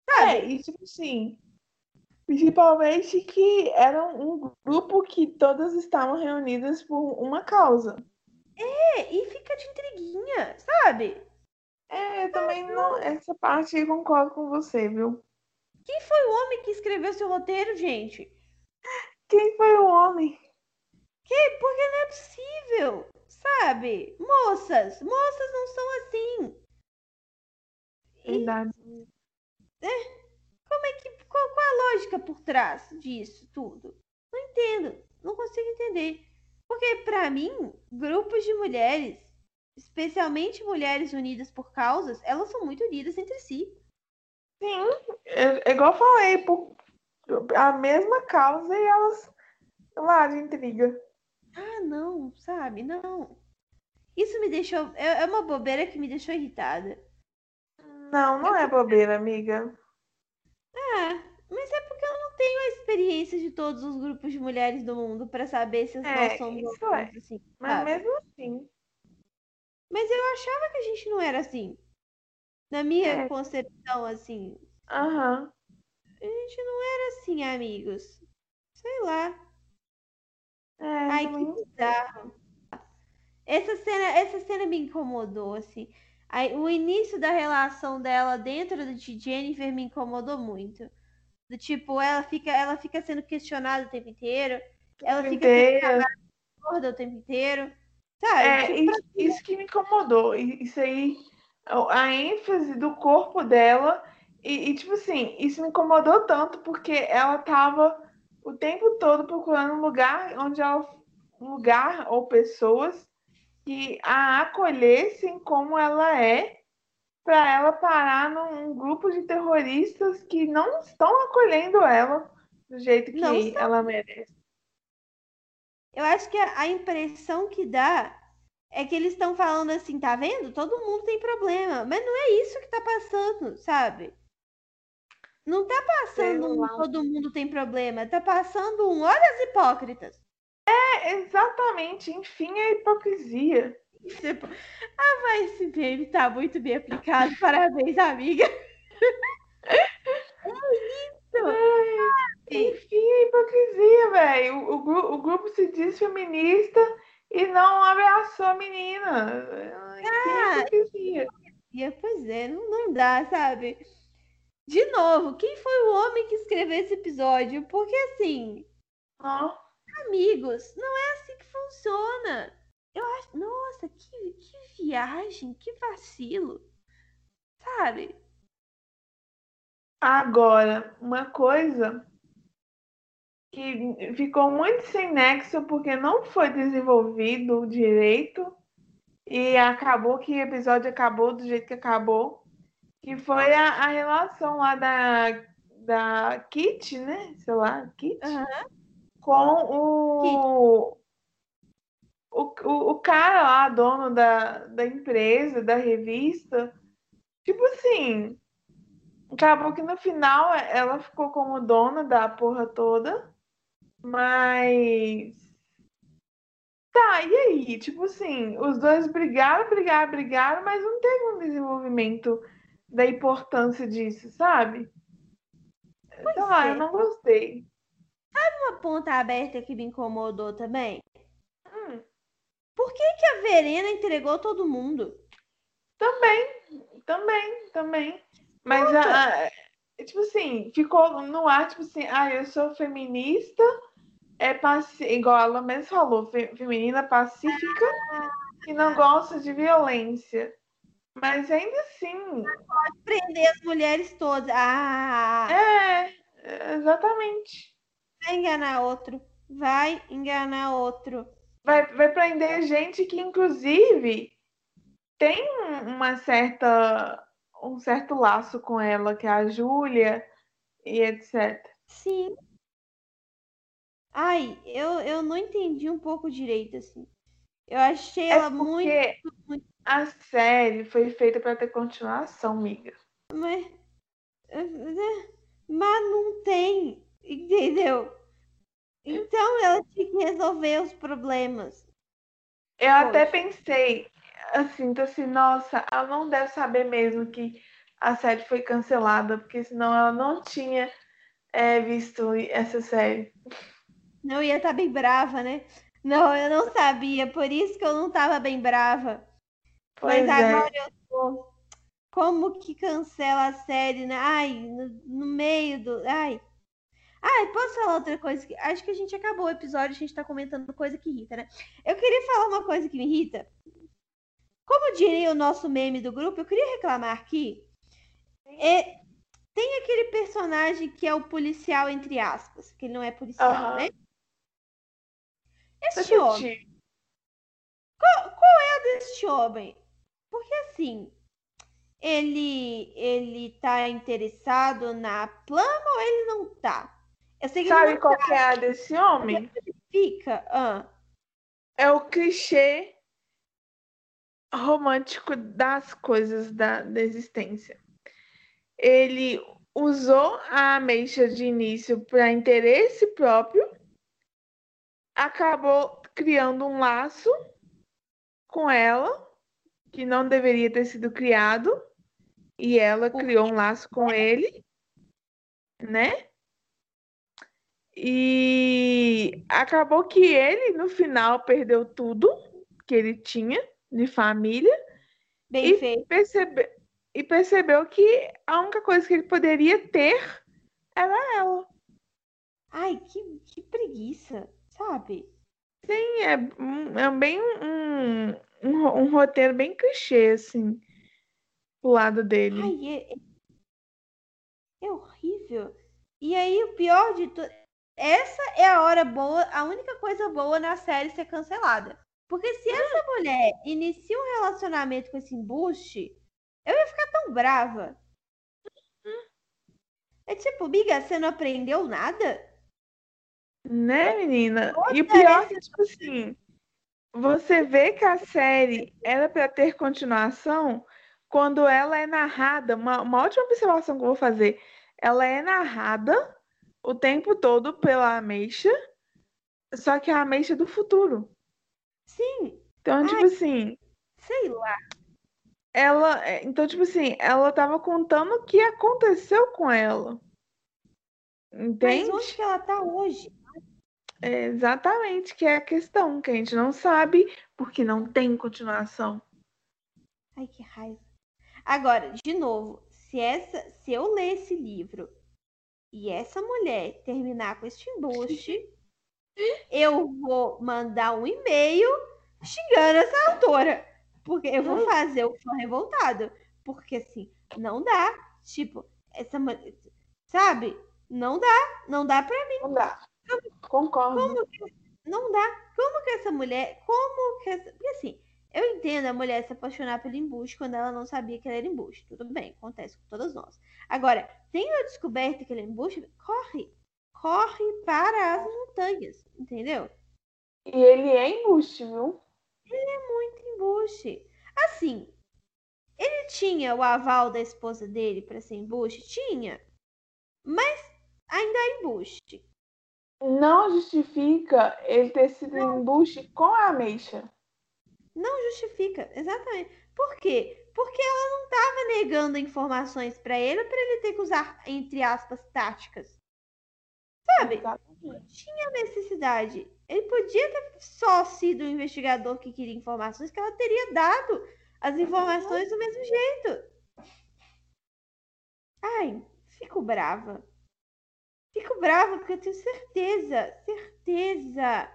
Sabe? É, e tipo assim, Principalmente que era um grupo que todas estavam reunidas por uma causa. É, e fica de intriguinha, sabe? É, eu também não. Essa parte eu concordo com você, viu? Quem foi o homem que escreveu seu roteiro, gente? Quem foi o homem? Que? Porque não é possível, sabe? Moças, moças não são assim. Verdade. E... É, como é que qual, qual a lógica por trás disso tudo? Não entendo, não consigo entender. Porque, para mim, grupos de mulheres, especialmente mulheres unidas por causas, elas são muito unidas entre si. Sim, é, é igual eu falei, por a mesma causa e elas lá de intriga. Ah, não, sabe? Não. Isso me deixou. É, é uma bobeira que me deixou irritada. Não, não é bobeira, amiga. É, mas é porque eu não tenho a experiência de todos os grupos de mulheres do mundo para saber se é, nós somos isso é. assim. Mas sabe? mesmo assim. Mas eu achava que a gente não era assim. Na minha é. concepção, assim. Aham. Uhum. A gente não era assim, amigos. Sei lá. É, Ai, que bizarro. Essa cena, essa cena me incomodou, assim. Aí, o início da relação dela dentro de Jennifer me incomodou muito. Do tipo, ela fica, ela fica sendo questionada o tempo inteiro. Ela fica sendo gorda o tempo inteiro. Sabe? É, tipo, isso, isso, que me incomodou. Isso aí, a ênfase do corpo dela. E, e, tipo assim, isso me incomodou tanto porque ela tava o tempo todo procurando um lugar onde ela. Um lugar ou pessoas que a acolhessem como ela é, para ela parar num grupo de terroristas que não estão acolhendo ela do jeito que ela merece. Eu acho que a impressão que dá é que eles estão falando assim, tá vendo? Todo mundo tem problema, mas não é isso que tá passando, sabe? Não tá passando um todo mundo tem problema, tá passando um olha as hipócritas. É, exatamente. Enfim, a hipocrisia. Ah, mas esse meme tá muito bem aplicado. Parabéns, amiga. É isso. É, enfim, a hipocrisia, velho. O, o, o, grupo se diz feminista e não abraçou a menina. Ah, hipocrisia. Pois é, não, não dá, sabe? De novo, quem foi o homem que escreveu esse episódio? Porque assim. Oh amigos, não é assim que funciona. Eu acho, nossa, que, que viagem, que vacilo. Sabe? Agora, uma coisa que ficou muito sem nexo porque não foi desenvolvido direito E acabou que o episódio acabou do jeito que acabou. Que foi a, a relação lá da, da Kit, né? Sei lá, Kit. Aham. Com o, o, o, o cara lá, dono da, da empresa, da revista. Tipo assim, acabou que no final ela ficou como dona da porra toda. Mas. Tá, e aí? Tipo assim, os dois brigaram, brigaram, brigaram, mas não teve um desenvolvimento da importância disso, sabe? Pois Sei lá, é. eu não gostei. Uma ponta aberta que me incomodou também. Por que, que a Verena entregou todo mundo? também, também, também. Mas, a, a- tipo assim, ficou no ar, tipo assim, ah, eu sou feminista, é paci... igual ela mesma falou, fe- feminina pacífica e não gosta de violência. Mas ainda assim, Prender as mulheres todas. Ah, é, exatamente. vai enganar outro. Vai enganar outro. Vai, vai prender gente que, inclusive, tem um- uma certa, um certo laço com ela, que é a Júlia e etc. Sim. Ai, eu, eu não entendi um pouco direito, assim. Eu achei É ela muito. porque muito- a série foi feita para ter continuação, miga. Mas, mas não tem, entendeu? Então ela tinha que resolver os problemas. Eu até Poxa. pensei, assim, tô assim, nossa, ela não deve saber mesmo que a série foi cancelada, porque senão ela não tinha é, visto essa série. Não ia estar bem brava, né? Não, eu não sabia, por isso que eu não estava bem brava. Pois Mas é. agora eu tô. Como que cancela a série, né? Ai, no, no meio do. Ai. Ai, posso falar outra coisa? que- Acho que a gente acabou o episódio, a gente tá comentando coisa que irrita, né? Eu queria falar uma coisa que me irrita. Como diria o nosso meme do grupo, eu queria reclamar aqui. É, tem aquele personagem que é o policial, entre aspas, que ele não é policial, né? Este homem Detetive. deste homem? Porque assim, ele ele tá interessado na plama ou ele não tá? Eu sei que Sabe qual que é a desse homem? fica. Ah, É o clichê romântico das coisas da, da existência. Ele usou a ameixa de início para interesse próprio, acabou criando um laço com ela, que não deveria ter sido criado, e ela criou um laço com ele, né? E acabou que ele, no final, perdeu tudo que ele tinha de família bem e, feito. percebe... e percebeu que a única coisa que ele poderia ter era ela. Ai, que, que preguiça, sabe? Sim, é, é bem um, um, um roteiro bem clichê, assim, pro lado dele. Ai, é, é- é horrível. E aí, o pior de tudo. Essa é a hora boa, a única coisa boa na série ser cancelada. Porque se essa mulher inicia um relacionamento com esse embuste, eu ia ficar tão brava. É tipo, miga, você não aprendeu nada? Né, menina? E o Outra pior é que, tipo assim, você vê que a série era para ter continuação quando ela é narrada. Uma, uma ótima observação que eu vou fazer. Ela é narrada o tempo todo pela Ameixa, só que é a Ameixa do futuro. Sim, Então, tipo Ai. assim, sei lá. ela. é, Então, tipo assim, ela tava contando o que aconteceu com ela. Mas Entende? onde que ela tá hoje? É exatamente, que é a questão, que a gente não sabe porque não tem continuação. Ai, que raiva. Agora, de novo, se essa, se eu ler esse livro e essa mulher terminar com este embuste, eu vou mandar um e-mail xingando essa autora. Porque eu vou fazer o fã revoltado. Porque assim, não dá. Tipo, essa mulher. Sabe? Não dá. Não dá pra mim. Não dá. Concordo. Não dá. Como que essa mulher. Como que essa. Porque assim, Eu entendo a mulher se apaixonar pelo embuste quando ela não sabia que ele era embuste. Tudo bem, acontece com todas nós. Agora, tem a descoberta que ele é embuste, corre. Corre para as montanhas, entendeu? E ele é embuste, viu? Ele é muito embuste. Assim, ele tinha o aval da esposa dele para ser embuste? Tinha. Mas ainda é embuste. Não justifica ele ter sido não. embuste com a ameixa. Não justifica, exatamente. Por quê? Porque ela não estava negando informações para ele para ele ter que usar, entre aspas, táticas. Sabe? Exatamente. Tinha necessidade. Ele podia ter só sido o um investigador que queria informações, que ela teria dado as informações do mesmo jeito. Ai, fico brava. Fico brava porque eu tenho certeza, certeza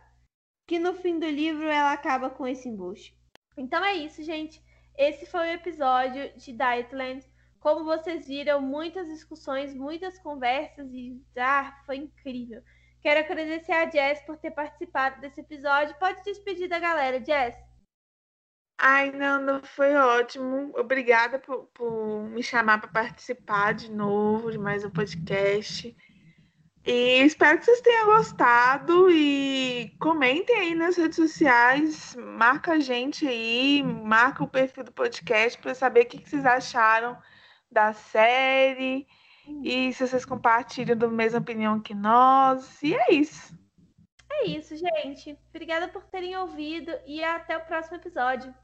que no fim do livro ela acaba com esse embuste. Então é isso, gente. Esse foi o episódio de Dietland. Como vocês viram, muitas discussões, muitas conversas e ah, foi incrível. Quero agradecer a Jess por ter participado desse episódio. Pode despedir da galera, Jess. Ai, não, foi ótimo. Obrigada por, por me chamar para participar de novo de mais um podcast. E espero que vocês tenham gostado e comentem aí nas redes sociais, marca a gente aí, marca o perfil do podcast para saber o que, vocês acharam da série e se vocês compartilham da mesma opinião que nós. E é isso. É isso, gente. Obrigada por terem ouvido e até o próximo episódio.